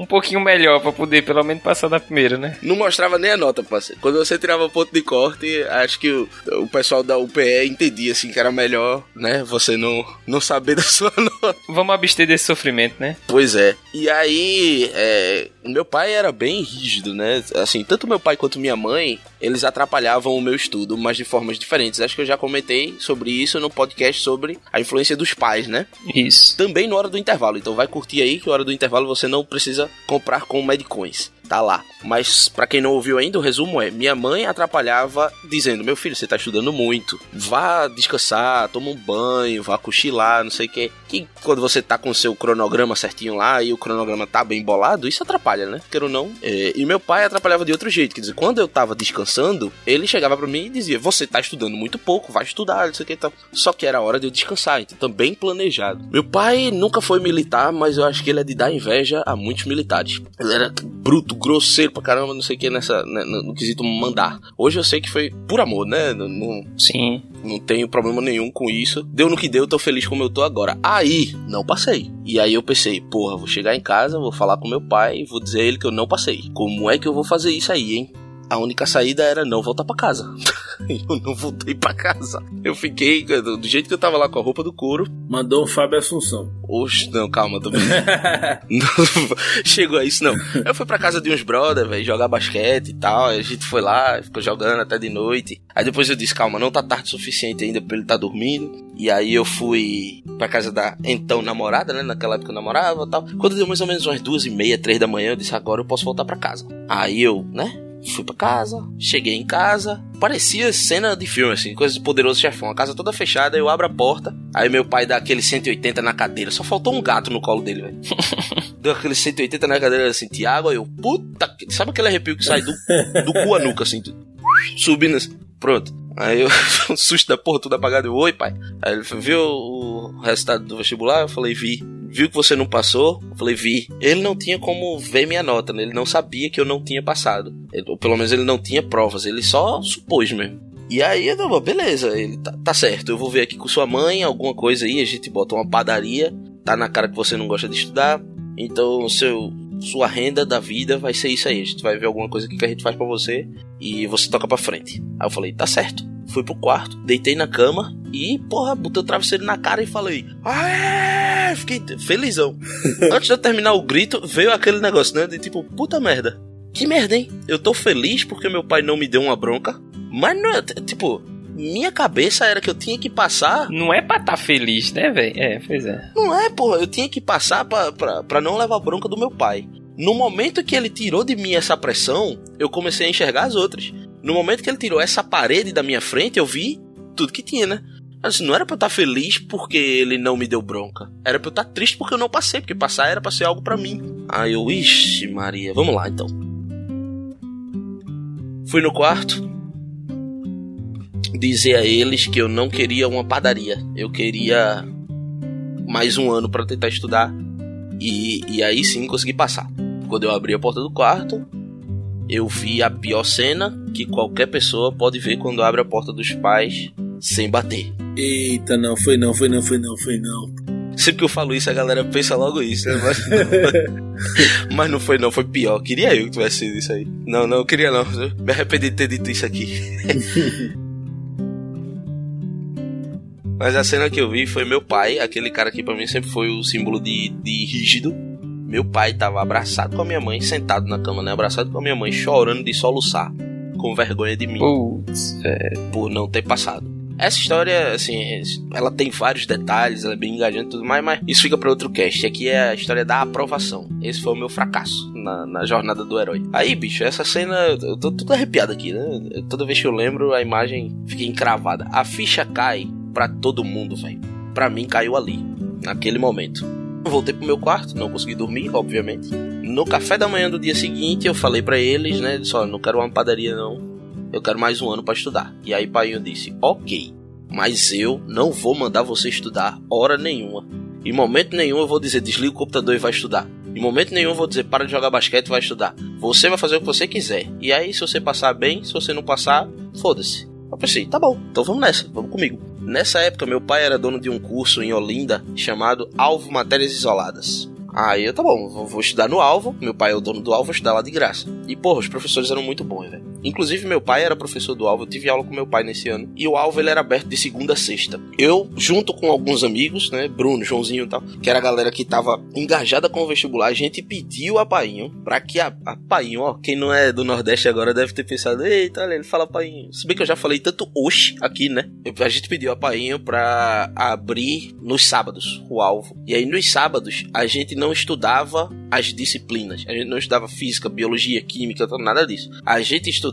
um pouquinho melhor pra poder pelo menos passar da primeira, né? Não mostrava nem a nota, parceiro. Quando você tirava ponto de corte, acho que o, o pessoal da UPE entendia, assim, que era melhor, né? Você não, não saber da sua nota. Vamos abster desse sofrimento, né? Pois é. E aí, é, meu pai era bem rígido, né? Assim, tanto meu pai quanto minha mãe, eles atrapalhavam o meu estudo, mas de formas diferentes. Acho que eu já comentei sobre isso no podcast sobre a influência dos pais, né? Isso. Também na hora do intervalo. Então vai curtir aí que na hora do intervalo você não precisa comprar com medicões. Tá lá. Mas pra quem não ouviu ainda, o resumo é: minha mãe atrapalhava dizendo: "Meu filho, você tá estudando muito. Vá descansar, toma um banho, vá cochilar, não sei o quê". Que quando você tá com o seu cronograma certinho lá e o cronograma tá bem bolado, isso atrapalha, né? Quero não. É, e meu pai atrapalhava de outro jeito, quer dizer, quando eu tava descansando, ele chegava pra mim e dizia: "Você tá estudando muito pouco, vai estudar, não sei o que e tal". Só que era hora de eu descansar, então também planejado. Meu pai nunca foi militar, mas eu acho que ele é de dar inveja a muitos militares. Ele era bruto, grosseiro pra caramba, não sei o que nessa né, no, no quesito mandar. Hoje eu sei que foi por amor, né? Não, Sim. não tenho problema nenhum com isso. Deu no que deu, tô feliz como eu tô agora. Aí, não passei. E aí eu pensei, porra, vou chegar em casa, vou falar com meu pai, vou dizer a ele que eu não passei. Como é que eu vou fazer isso aí, hein? A única saída era não voltar pra casa. eu não voltei pra casa. Eu fiquei do jeito que eu tava lá com a roupa do couro. Mandou um Fábio Assunção. Oxe, não, calma, também. Chegou a isso, não. Eu fui pra casa de uns brother, velho, jogar basquete e tal. A gente foi lá, ficou jogando até de noite. Aí depois eu disse, calma, não tá tarde o suficiente ainda pra ele tá dormindo. E aí eu fui pra casa da então namorada, né? Naquela época eu namorava e tal. Quando deu mais ou menos umas duas e meia, três da manhã, eu disse, agora eu posso voltar pra casa. Aí eu, né? Fui pra casa, cheguei em casa, parecia cena de filme, assim, coisa de poderoso chefão. A casa toda fechada, eu abro a porta, aí meu pai dá aquele 180 na cadeira. Só faltou um gato no colo dele, velho. Deu aquele 180 na cadeira assim, Tiago, aí eu, puta que. Sabe aquele arrepio que sai do, do cu à nuca, assim, subindo assim. Pronto. Aí eu, um susto da porra, tudo apagado. Eu, oi, pai. Aí ele falou, viu o resultado do vestibular? Eu falei, vi. Viu que você não passou? Eu falei, vi. Ele não tinha como ver minha nota, né? Ele não sabia que eu não tinha passado. Ele- ou pelo menos ele não tinha provas, ele só supôs mesmo. E aí eu falei, beleza, ele tá, tá certo, eu vou ver aqui com sua mãe, alguma coisa aí, a gente bota uma padaria, tá na cara que você não gosta de estudar, então seu, sua renda da vida vai ser isso aí, a gente vai ver alguma coisa aqui que a gente faz pra você e você toca pra frente. Aí eu falei, tá certo. Fui pro quarto, deitei na cama e, porra, botei o travesseiro na cara e falei, aê! Fiquei felizão. Antes de eu terminar o grito, veio aquele negócio, né? De tipo, puta merda. Que merda, hein? Eu tô feliz porque meu pai não me deu uma bronca, mas não é, tipo, minha cabeça era que eu tinha que passar. Não é pra tá feliz, né, velho? É, pois é. Não é, porra, eu tinha que passar pra, pra, pra não levar bronca do meu pai. No momento que ele tirou de mim essa pressão, eu comecei a enxergar as outras. No momento que ele tirou essa parede da minha frente, eu vi tudo que tinha, né? Assim, não era pra eu estar feliz porque ele não me deu bronca. Era pra eu estar triste porque eu não passei, porque passar era pra ser algo pra mim. Aí eu, ixi, Maria, vamos lá então. Fui no quarto, dizer a eles que eu não queria uma padaria. Eu queria mais um ano para tentar estudar. E, e aí sim consegui passar. Quando eu abri a porta do quarto, eu vi a pior cena que qualquer pessoa pode ver quando abre a porta dos pais sem bater. Eita, não, foi não, foi não, foi não, foi não. Sempre que eu falo isso, a galera pensa logo isso, né? Mas, mas não foi não, foi pior. Queria eu que tivesse sido isso aí. Não, não, eu queria não. Me arrependi de ter dito isso aqui. Mas a cena que eu vi foi meu pai, aquele cara que pra mim sempre foi o símbolo de, de rígido. Meu pai tava abraçado com a minha mãe, sentado na cama, né? Abraçado com a minha mãe, chorando de soluçar, com vergonha de mim Putz, velho. por não ter passado. Essa história, assim, ela tem vários detalhes, ela é bem engajante e tudo mais, mas isso fica pra outro cast. Aqui é a história da aprovação. Esse foi o meu fracasso na, na jornada do herói. Aí, bicho, essa cena, eu tô tudo arrepiado aqui, né? Toda vez que eu lembro, a imagem fica encravada. A ficha cai pra todo mundo, velho. Pra mim, caiu ali, naquele momento. Eu voltei pro meu quarto, não consegui dormir, obviamente. No café da manhã do dia seguinte, eu falei pra eles, né? Só, não quero uma padaria, não. Eu quero mais um ano pra estudar. E aí, pai disse: Ok, mas eu não vou mandar você estudar hora nenhuma. Em momento nenhum eu vou dizer desliga o computador e vai estudar. Em momento nenhum eu vou dizer para de jogar basquete e vai estudar. Você vai fazer o que você quiser. E aí, se você passar bem, se você não passar, foda-se. Pensei, tá bom, então vamos nessa, vamos comigo. Nessa época, meu pai era dono de um curso em Olinda chamado Alvo Matérias Isoladas. Aí eu, tá bom, vou estudar no Alvo. Meu pai é o dono do Alvo, vou estudar lá de graça. E, porra, os professores eram muito bons, velho. Inclusive, meu pai era professor do Alvo, eu tive aula com meu pai nesse ano. E o Alvo, ele era aberto de segunda a sexta. Eu, junto com alguns amigos, né, Bruno, Joãozinho e tal, que era a galera que tava engajada com o vestibular, a gente pediu a Painho pra que a, a Painho, ó, quem não é do Nordeste agora deve ter pensado, eita, ele fala Painho. Se bem que eu já falei tanto oxe aqui, né? A gente pediu a Painho pra abrir nos sábados o Alvo. E aí, nos sábados, a gente não estudava as disciplinas. A gente não estudava física, biologia, química, nada disso. A gente estudava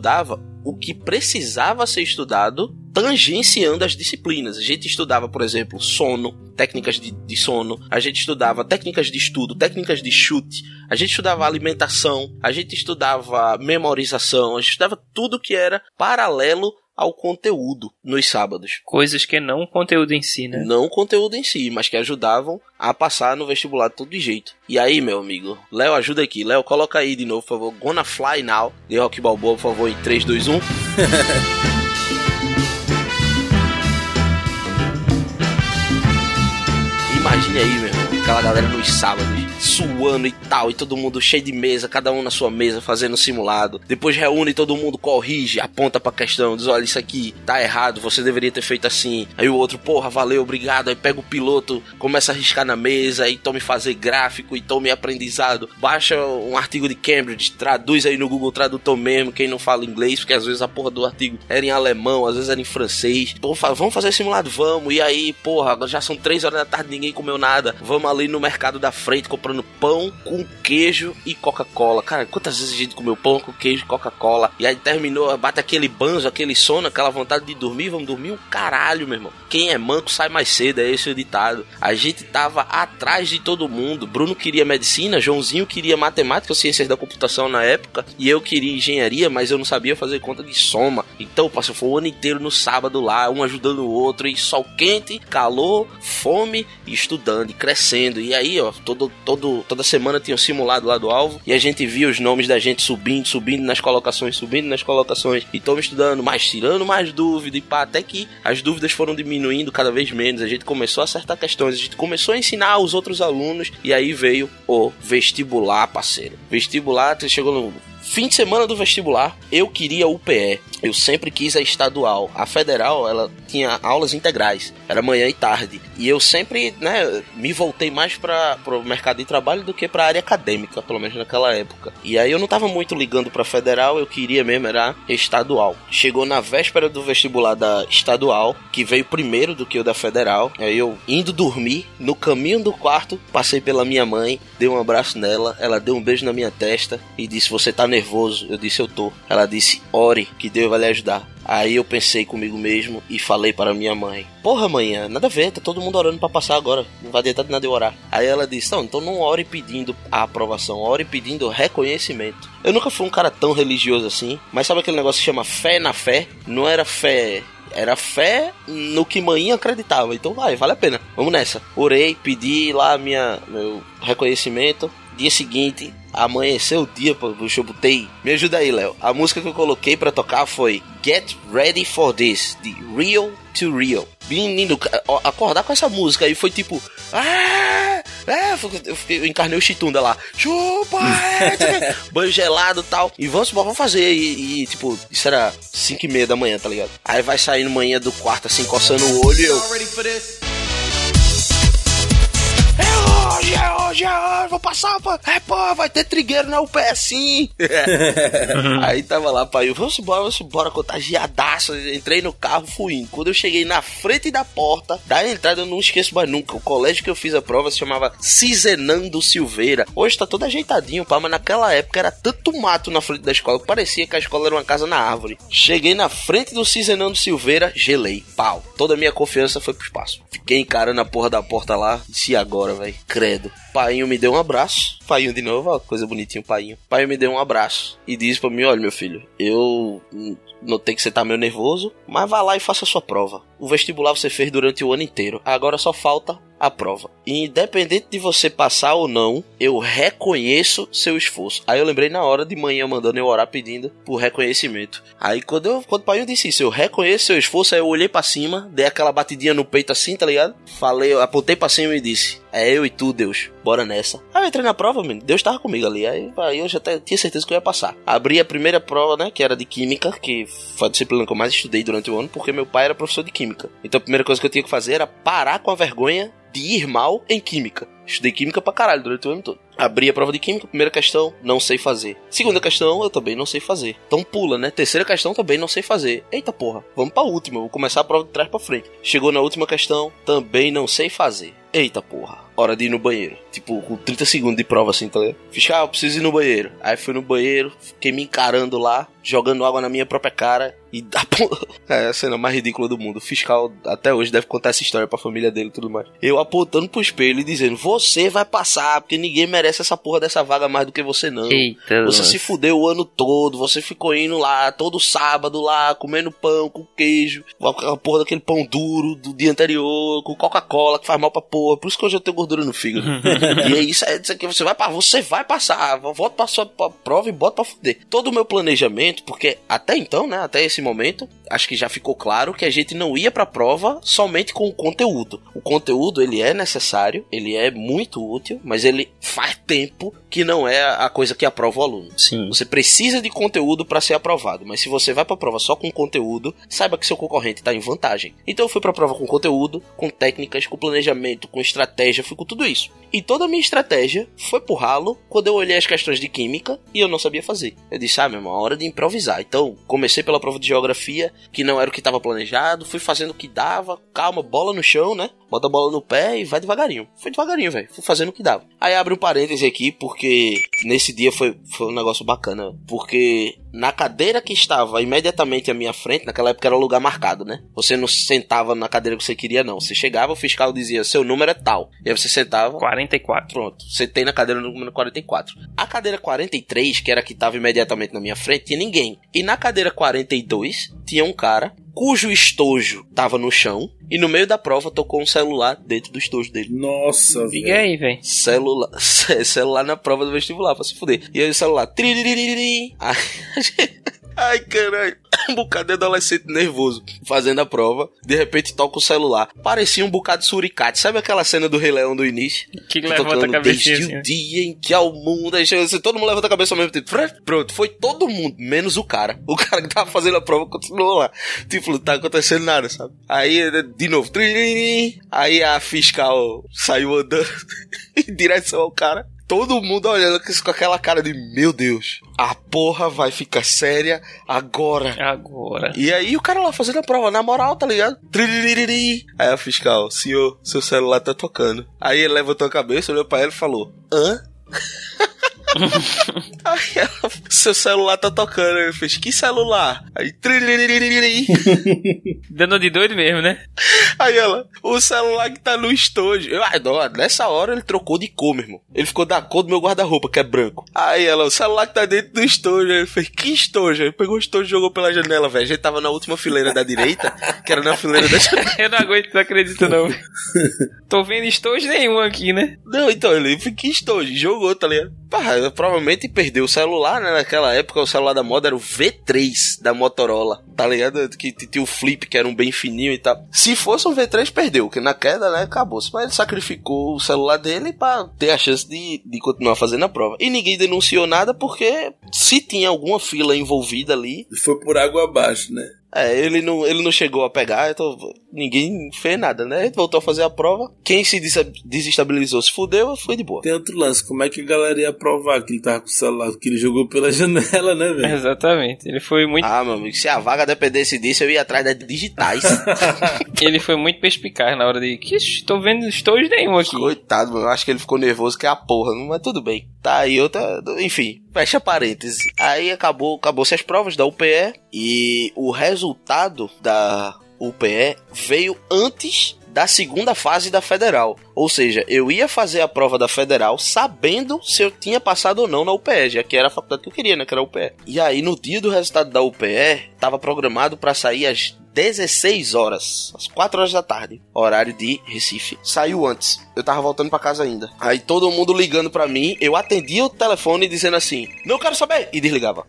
o que precisava ser estudado tangenciando as disciplinas. A gente estudava, por exemplo, sono, técnicas de, de, sono, a gente estudava técnicas de estudo, técnicas de chute, a gente estudava alimentação, a gente estudava memorização, a gente estudava tudo que era paralelo ao conteúdo nos sábados. Coisas que não o conteúdo em si, né? Não o conteúdo em si, mas que ajudavam a passar no vestibular de todo jeito. E aí, meu amigo, Léo, ajuda aqui. Léo, coloca aí de novo, por favor. Gonna Fly Now, de Rock Balboa, por favor, em 3, 2, 1. Imagine aí, meu irmão, aquela galera nos sábados, suando e tal, e todo mundo cheio de mesa, cada um na sua mesa fazendo simulado. Depois reúne todo mundo, corrige, aponta pra questão, diz: olha, isso aqui tá errado, você deveria ter feito assim. Aí o outro, porra, valeu, obrigado. Aí pega o piloto, começa a riscar na mesa, e tome fazer gráfico, e tome aprendizado. Baixa um artigo de Cambridge, traduz aí no Google Tradutor mesmo, quem não fala inglês, porque às vezes a porra do artigo era em alemão, às vezes era em francês. Pô, vamos fazer simulado? Vamos. E aí, porra, já são três horas da tarde, ninguém comeu nada. Vamos ali no mercado da frente comprando pão com queijo e Coca-Cola. Cara, quantas vezes a gente comeu pão com queijo e Coca-Cola? E aí terminou, bate aquele banzo, aquele sono, aquela vontade de dormir. Vamos dormir um caralho, meu irmão. Quem é manco sai mais cedo, é esse o ditado. A gente tava atrás de todo mundo. Bruno queria medicina, Joãozinho queria matemática, ciências da computação na época, e eu queria engenharia, mas eu não sabia fazer conta de soma. Então, passou foi o ano inteiro no sábado lá, um ajudando o outro, e sol quente, calor, fome, e estudando, e crescendo. E aí, ó, todo, todo, toda semana tinha um simulado lá do alvo, e a gente via os nomes da gente subindo, subindo nas colocações, subindo nas colocações, e estamos estudando mais, tirando mais dúvida, e pá, até que as dúvidas foram diminuindo cada vez menos, a gente começou a acertar questões, a gente começou a ensinar os outros alunos, e aí veio o vestibular, parceiro. Vestibular, você chegou no Fim de semana do vestibular, eu queria UPE. Eu sempre quis a estadual. A federal, ela tinha aulas integrais. Era manhã e tarde. E eu sempre, né, me voltei mais para o mercado de trabalho do que para a área acadêmica, pelo menos naquela época. E aí eu não tava muito ligando para federal, eu queria mesmo era estadual. Chegou na véspera do vestibular da estadual, que veio primeiro do que o da federal. Aí eu indo dormir, no caminho do quarto, passei pela minha mãe, dei um abraço nela, ela deu um beijo na minha testa e disse: "Você tá nervoso?" Eu disse: "Eu tô". Ela disse: "Ore, que Deus vai lhe ajudar". Aí eu pensei comigo mesmo e falei para minha mãe: Porra, mãe, nada a ver, tá todo mundo orando para passar agora. Não vai adiantar de nada eu orar. Aí ela disse: Não, então não ore pedindo a aprovação, ore pedindo reconhecimento. Eu nunca fui um cara tão religioso assim, mas sabe aquele negócio que chama fé na fé? Não era fé era fé no que mãe acreditava. Então vai, vale a pena. Vamos nessa. Orei, pedi lá minha, meu reconhecimento. Dia seguinte, amanheceu o dia, pô, eu botei. Me ajuda aí, Léo. A música que eu coloquei para tocar foi Get Ready for This, de Real to Real. Menino, acordar com essa música aí foi tipo. Ah! É, eu, fiquei, eu encarnei o Chitunda lá. Chupa! É, banho gelado e tal. E vamos, vamos fazer. E, e, tipo, isso era 5 e meia da manhã, tá ligado? Aí vai saindo manhã do quarto assim, coçando o olho e eu. Hoje! é hoje, é hoje, vou passar, pô. É, pô, vai ter trigueiro na UPE sim. Aí tava lá, pai, eu, vamos embora, vamos embora, contagiadaço. Entrei no carro, fui indo. Quando eu cheguei na frente da porta da entrada, eu não esqueço mais nunca. O colégio que eu fiz a prova se chamava Cizenando Silveira. Hoje tá todo ajeitadinho, pá, mas naquela época era tanto mato na frente da escola que parecia que a escola era uma casa na árvore. Cheguei na frente do Cizenando Silveira, gelei, pau. Toda a minha confiança foi pro espaço. Fiquei encarando a porra da porta lá, disse "E agora, velho, credo cedo. Painho me deu um abraço. Painho de novo, ó, coisa bonitinha, painho. Painho me deu um abraço e disse pra mim: Olha, meu filho, eu notei que você tá meio nervoso, mas vá lá e faça a sua prova. O vestibular você fez durante o ano inteiro. Agora só falta a prova. E independente de você passar ou não, eu reconheço seu esforço. Aí eu lembrei na hora de manhã mandando eu orar pedindo por reconhecimento. Aí quando eu, quando o pai disse isso, eu reconheço seu esforço, aí eu olhei pra cima, dei aquela batidinha no peito assim, tá ligado? Falei, apontei pra cima e disse: "É eu e tu, Deus. Bora nessa". Aí eu entrei na prova, menino. Deus tava comigo ali. Aí, aí eu já tinha certeza que eu ia passar. Abri a primeira prova, né, que era de química, que foi a disciplina que eu mais estudei durante o ano, porque meu pai era professor de química. Então a primeira coisa que eu tinha que fazer era parar com a vergonha de ir mal em química. Estudei química pra caralho durante o ano todo. Abri a prova de química, primeira questão, não sei fazer. Segunda questão, eu também não sei fazer. Então pula, né? Terceira questão, também não sei fazer. Eita porra, vamos pra última, vou começar a prova de trás pra frente. Chegou na última questão, também não sei fazer. Eita porra, hora de ir no banheiro. Tipo, com 30 segundos de prova assim, tá ligado? Fiscal, eu preciso ir no banheiro. Aí fui no banheiro, fiquei me encarando lá, jogando água na minha própria cara e da É a cena mais ridícula do mundo. O fiscal até hoje deve contar essa história pra família dele e tudo mais. Eu apontando pro espelho e dizendo: Você vai passar, porque ninguém merece essa porra dessa vaga mais do que você não. Eita, Você se fudeu o ano todo, você ficou indo lá todo sábado lá, comendo pão com queijo, com aquela porra daquele pão duro do dia anterior, com Coca-Cola que faz mal pra porra. Por isso que hoje eu tenho gordura no fígado. e é isso, é isso aqui, você vai pra, você vai passar, volta pra sua prova e bota pra fuder. Todo o meu planejamento, porque até então, né, até esse momento, acho que já ficou claro que a gente não ia pra prova somente com o conteúdo. O conteúdo, ele é necessário, ele é muito útil, mas ele faz tempo que não é a coisa que aprova o aluno. Sim. Você precisa de conteúdo para ser aprovado, mas se você vai para a prova só com conteúdo, saiba que seu concorrente está em vantagem. Então eu fui para a prova com conteúdo, com técnicas, com planejamento, com estratégia, fui com tudo isso. E toda a minha estratégia foi pro ralo quando eu olhei as questões de química e eu não sabia fazer. Eu disse, ah, meu irmão, é hora de improvisar. Então comecei pela prova de geografia, que não era o que estava planejado, fui fazendo o que dava, calma, bola no chão, né? Bota a bola no pé e vai devagarinho. Foi devagarinho, velho. Fui fazendo o que dava. Aí abre um parêntese aqui, porque nesse dia foi, foi um negócio bacana. Porque na cadeira que estava imediatamente à minha frente, naquela época era o lugar marcado, né? Você não sentava na cadeira que você queria, não. Você chegava, o fiscal dizia, seu número é tal. E aí você sentava. 44. Pronto, sentei na cadeira número 44. A cadeira 43, que era a que estava imediatamente na minha frente, tinha ninguém. E na cadeira 42, tinha um cara cujo estojo tava no chão e no meio da prova tocou um celular dentro do estojo dele. Nossa, velho. aí, velho. Celular, celular na prova do vestibular, pra se fuder. E aí o celular. tiriririri. Ai, caralho. Um bocado de adolescente nervoso fazendo a prova. De repente toca o celular. Parecia um bocado de suricate. Sabe aquela cena do Rei Leão do início? Que Tô levanta a cabecinha desde assim. o dia em que ao mundo. Assim, todo mundo levanta a cabeça ao mesmo tempo. Pronto, foi todo mundo, menos o cara. O cara que tava fazendo a prova continuou lá. Tipo, não tá acontecendo nada, sabe? Aí, de novo. Aí a fiscal saiu andando em direção ao cara. Todo mundo olhando com aquela cara de meu Deus, a porra vai ficar séria agora. Agora. E aí o cara lá fazendo a prova, na moral, tá ligado? Aí a fiscal, senhor, seu celular tá tocando. Aí ele levantou a cabeça, olhou pra ela e falou, hã? aí ela, seu celular tá tocando. Ele fez, que celular? Aí. Dando de doido mesmo, né? Aí ela, o celular que tá no estojo. Eu, ah, não, nessa hora ele trocou de cor, meu irmão. Ele ficou da cor do meu guarda-roupa, que é branco. Aí ela, o celular que tá dentro do estojo. Aí ele fez, que estojo? Ele pegou o estojo e jogou pela janela, velho. A gente tava na última fileira da direita, que era na fileira da janela. Eu não aguento, não acredito não. Tô vendo estojo nenhum aqui, né? Não, então ele fez, que estojo? Jogou, tá ligado? Pá, provavelmente perdeu o celular, né? Naquela época o celular da moda era o V3 da Motorola, tá ligado? Que tinha o flip, que era um bem fininho e tal. Se fosse um V3, perdeu, porque na queda, né, acabou. Mas ele sacrificou o celular dele pra ter a chance de, de continuar fazendo a prova. E ninguém denunciou nada porque se tinha alguma fila envolvida ali, Foi por água abaixo, né? É, ele não, ele não chegou a pegar, então ninguém fez nada, né? Gente voltou a fazer a prova. Quem se des- desestabilizou se fudeu, foi de boa. Tem outro lance, como é que a galera ia provar que ele tava com o celular, que ele jogou pela janela, né, velho? Exatamente. Ele foi muito, Ah, meu amigo, se a vaga dependesse disso, eu ia atrás das digitais. ele foi muito perspicaz na hora de. Que estou vendo stories nenhum aqui. Coitado, mano. Eu acho que ele ficou nervoso que é a porra, mas tudo bem. Tá aí outra. Enfim, fecha parênteses. Aí acabou, acabou-se as provas da UPE e o resultado da UPE veio antes da segunda fase da federal. Ou seja, eu ia fazer a prova da federal sabendo se eu tinha passado ou não na UPE, já que era a faculdade que eu queria, né? Que era a UPE. E aí, no dia do resultado da UPE, tava programado para sair às 16 horas, às 4 horas da tarde, horário de Recife. Saiu antes. Eu tava voltando pra casa ainda. Aí todo mundo ligando pra mim, eu atendia o telefone dizendo assim: "Não quero saber" e desligava.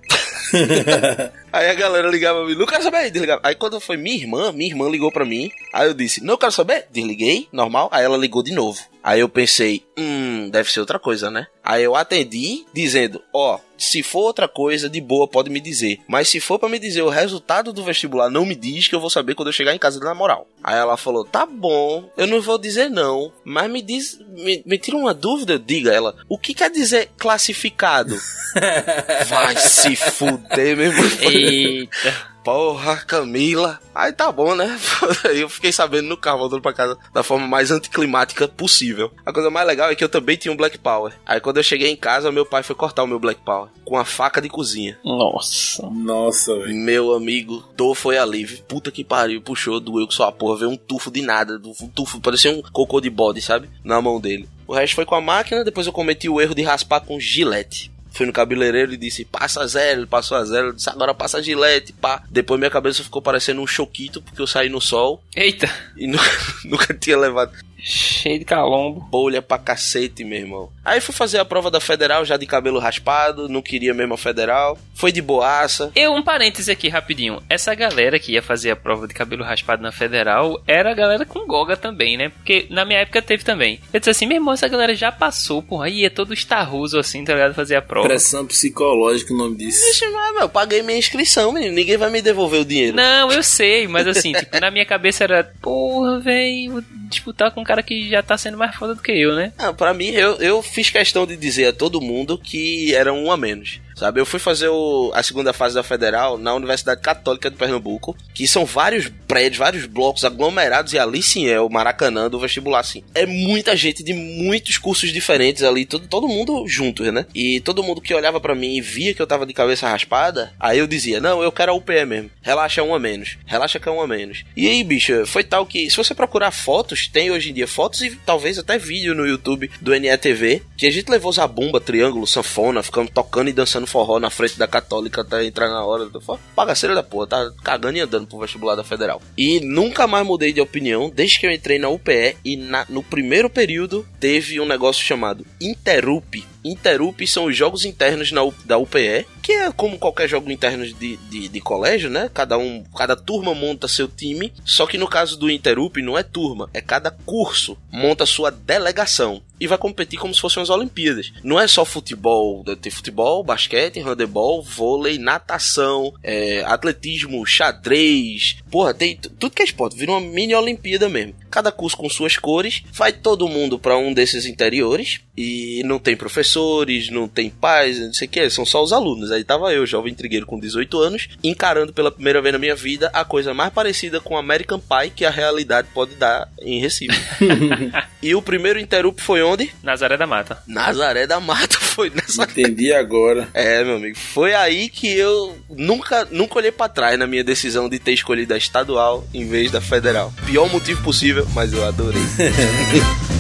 Aí a galera ligava pra mim, não quero saber, e desligava. Aí quando foi minha irmã, minha irmã ligou pra mim. Aí eu disse, não quero saber, desliguei, normal. Aí ela ligou de novo. Aí eu pensei, hum, deve ser outra coisa, né? Aí eu atendi, dizendo, ó, se for outra coisa, de boa, pode me dizer. Mas se for pra me dizer o resultado do vestibular, não me diz que eu vou saber quando eu chegar em casa na moral. Aí ela falou, tá bom, eu não vou dizer não, mas me diz, me, me tira uma dúvida, diga ela, o que quer dizer classificado? Vai se fuder, meu irmão. Eita. Porra, Camila. Aí tá bom, né? Aí eu fiquei sabendo no carro, voltando pra casa da forma mais anticlimática possível. A coisa mais legal é que eu também tinha um Black Power. Aí quando eu cheguei em casa, meu pai foi cortar o meu Black Power com a faca de cozinha. Nossa. Nossa, velho. Meu amigo, dor foi alívio. Puta que pariu, puxou, doeu que só a porra. Veio um tufo de nada, um tufo, parecia um cocô de bode, sabe? Na mão dele. O resto foi com a máquina, depois eu cometi o erro de raspar com gilete. Fui no cabeleireiro e disse, passa zero, ele passou a zero, disse, agora passa gilete, pá. Depois minha cabeça ficou parecendo um choquito, porque eu saí no sol Eita. e nunca, nunca tinha levado Cheio de calombo. bolha pra cacete, meu irmão. Aí fui fazer a prova da federal, já de cabelo raspado, não queria mesmo a federal. Foi de boaça. Eu, um parêntese aqui rapidinho. Essa galera que ia fazer a prova de cabelo raspado na federal era a galera com goga também, né? Porque na minha época teve também. Eu disse assim, meu irmão, essa galera já passou, porra. Aí é todo estarruso assim, tá ligado? Fazer a prova. Pressão psicológica, o nome disso. Vixe, eu paguei minha inscrição, menino. Ninguém vai me devolver o dinheiro. Não, eu sei, mas assim, tipo, na minha cabeça era, porra, velho, vou disputar com cara que já tá sendo mais foda do que eu, né? Ah, pra mim, eu, eu fiz questão de dizer a todo mundo que era um a menos. Sabe, eu fui fazer o- a segunda fase da Federal na Universidade Católica de Pernambuco, que são vários prédios, vários blocos aglomerados, e ali sim é o Maracanã do vestibular, assim. É muita gente de muitos cursos diferentes ali, todo, todo mundo juntos, né? E todo mundo que olhava pra mim e via que eu tava de cabeça raspada, aí eu dizia, não, eu quero a UPE mesmo. Relaxa um a menos. Relaxa que é um a menos. E aí, bicho, foi tal que, se você procurar fotos, tem hoje em dia fotos e talvez até vídeo no YouTube do NETV, que a gente levou zabumba, triângulo, sanfona, ficando tocando e dançando forró na frente da Católica até entrar na hora. Foi Bagaceira da porra, tá cagando e andando pro vestibular da Federal. E nunca mais mudei de opinião desde que eu entrei na UPE e na- no primeiro período teve um negócio chamado Interup. Interup são os jogos internos na da UPE, que é como qualquer jogo interno de, de, de colégio, né? Cada um, cada turma monta seu time. Só que no caso do Interup não é turma, é cada curso monta sua delegação e vai competir como se fossem as Olimpíadas. Não é só futebol, tem futebol, basquete, handebol, vôlei, natação, é, atletismo, xadrez, porra, tem tudo que é esporte, vira uma mini Olimpíada mesmo. Cada curso com suas cores, vai todo mundo pra um desses interiores e não tem professores, não tem pais, não sei o que, são só os alunos. Aí tava eu, jovem trigueiro com 18 anos, encarando pela primeira vez na minha vida a coisa mais parecida com American Pie que a realidade pode dar em Recife. e o primeiro Interup foi onde? Nazaré da Mata. Nazaré da Mata foi nessa. Entendi agora. É, meu amigo, foi aí que eu nunca, nunca olhei pra trás na minha decisão de ter escolhido a estadual em vez da federal. Pior motivo possível, mas eu adorei.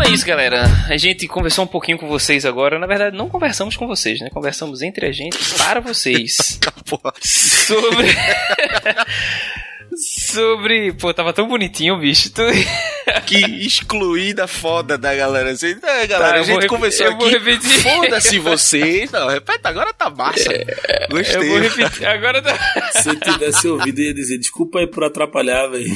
Então é isso, galera. A gente conversou um pouquinho com vocês agora. Na verdade, não conversamos com vocês, né? Conversamos entre a gente para vocês. Sobre. sobre. Pô, tava tão bonitinho, bicho. Tu- que excluída foda da galera. Assim, é, galera, Tá, a eu vou gente eu vou aqui. repetir. Foda-se vocês. Não, repete, agora tá massa. Eu Gostei. vou repetir. Agora tá. Se eu tivesse ouvido, eu ia dizer, desculpa aí por atrapalhar, velho.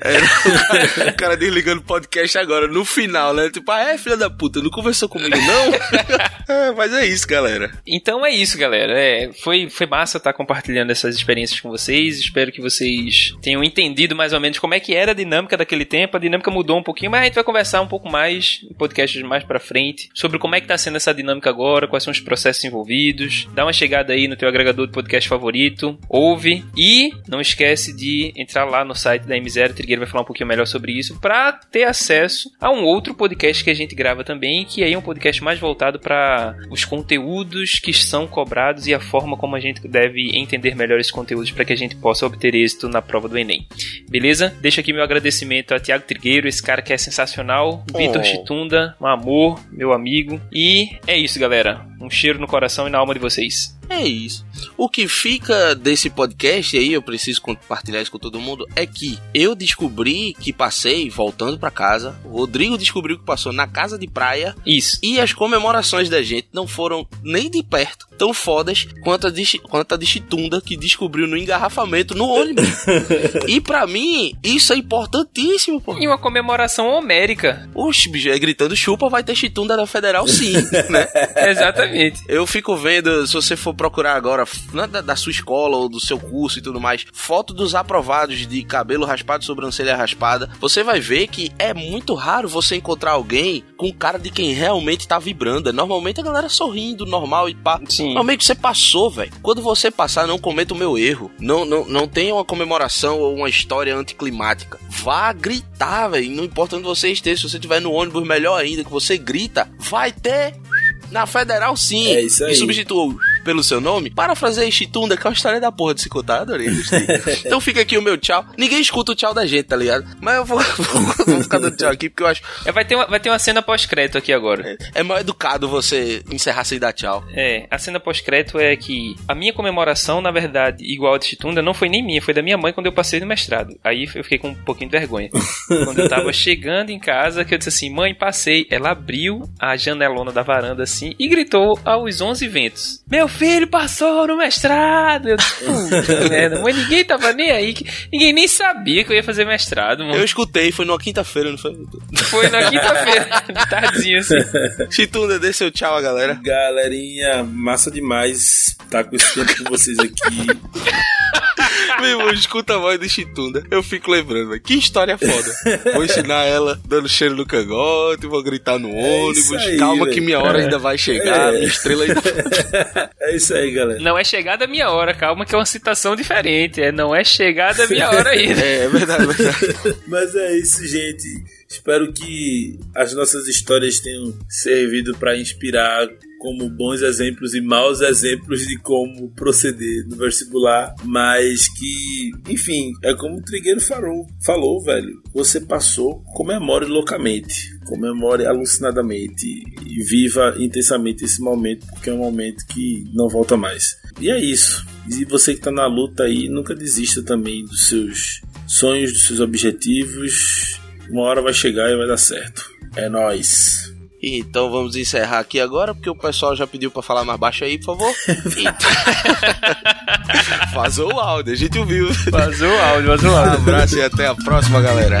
Era o cara desligando o podcast agora, no final, né? Tipo, ah, é, filha da puta, não conversou comigo, não? É, mas é isso, galera. Então é isso, galera. É, foi, foi massa estar compartilhando essas experiências com vocês. Espero que vocês tenham entendido mais ou menos como é que era a dinâmica daquele tempo. A dinâmica mudou um pouquinho, mas a gente vai conversar um pouco mais em podcasts mais pra frente sobre como é que tá sendo essa dinâmica agora, quais são os processos envolvidos. Dá uma chegada aí no teu agregador de podcast favorito, ouve e não esquece de entrar lá no site da M0, o Trigueiro vai falar um pouquinho melhor sobre isso, pra ter acesso a um outro podcast que a gente grava também, que aí é um podcast mais voltado para os conteúdos que são cobrados e a forma como a gente deve entender melhor esses conteúdos para que a gente possa obter êxito na prova do Enem. Beleza? Deixa aqui meu agradecimento a Tiago Trigueiro, esse cara que é sensacional, Vitor Oh. Chitunda, um amor, meu amigo. E é isso, galera. Um cheiro no coração e na alma de vocês. É isso. O que fica desse podcast aí, eu preciso compartilhar isso com todo mundo, é que eu descobri que passei voltando pra casa. O Rodrigo descobriu que passou na casa de praia. Isso. E as comemorações da gente não foram nem de perto tão fodas quanto a de, quanto a de Chitunda, que descobriu no engarrafamento no ônibus. e pra mim, isso é importantíssimo, pô. E uma comemoração homérica. Oxe, bicho, é gritando chupa, vai ter Chitunda da Federal sim, né? Exatamente. Eu fico vendo, se você for procurar agora, na- da, da sua escola ou do seu curso e tudo mais, foto dos aprovados de cabelo raspado, sobrancelha raspada, você vai ver que é muito raro você encontrar alguém com cara de quem realmente tá vibrando. Normalmente a galera sorrindo, normal e pá. Sim. Normalmente você passou, velho. Quando você passar, não cometa o meu erro. Não, não, não tenha uma comemoração ou uma história anticlimática. Vá gritar, velho. Não importa onde você esteja, se você estiver no ônibus, melhor ainda, que você grita, vai ter na Federal, sim. É isso aí. E substitua o pelo seu nome. Parafraseei Chitunda, que é uma história da porra de se contar. Adorei, então fica aqui o meu tchau. Ninguém escuta o tchau da gente, tá ligado? Mas eu vou, vou ficar dando tchau aqui, porque eu acho É, vai, ter uma, vai ter uma cena pós-crédito aqui agora. é mais educado você encerrar sem dar tchau. É, a cena pós-crédito é que a minha comemoração, na verdade, igual a de Chitunda, não foi nem minha, foi da minha mãe quando eu passei no mestrado. Aí eu fiquei com um pouquinho de vergonha. quando eu tava chegando em casa, que eu disse assim, mãe, passei. Ela abriu a janelona da varanda assim e gritou aos 11 ventos: Meu filho passou no mestrado! Eu puta merda, mãe, ninguém tava nem aí, que- ninguém nem sabia que eu ia fazer mestrado, mano. Eu escutei, foi numa quinta-feira, não foi? Foi na quinta-feira, de tardinha assim. Chitunda, dê seu tchau a galera. Galerinha, massa demais estar com esse tempo com vocês aqui. Meu irmão, escuta a voz de Chitunda. Eu fico lembrando, velho. Que história foda. Vou ensinar ela dando cheiro no cangote, vou gritar no ônibus. isso aí, Calma que velho. minha hora ainda vai chegar, É. minha estrela ainda. É isso aí, galera. Não é chegada a minha hora, calma que é uma citação diferente. É não é chegada a minha hora ainda. É, é verdade, é verdade. Mas é isso, gente. Espero que as nossas histórias tenham servido para inspirar como bons exemplos e maus exemplos de como proceder no vestibular, mas que, enfim, é como o Trigueiro falou, falou, velho. Você passou, comemore loucamente, comemore alucinadamente e viva intensamente esse momento, porque é um momento que não volta mais. E é isso. E você que tá na luta aí, nunca desista também dos seus sonhos, dos seus objetivos. Uma hora vai chegar e vai dar certo. É nóis. Então vamos encerrar aqui agora, porque o pessoal já pediu pra falar mais baixo aí, por favor. Vazou o áudio, a gente ouviu. Vazou o áudio, vazou o Um áudio. abraço e até a próxima, galera.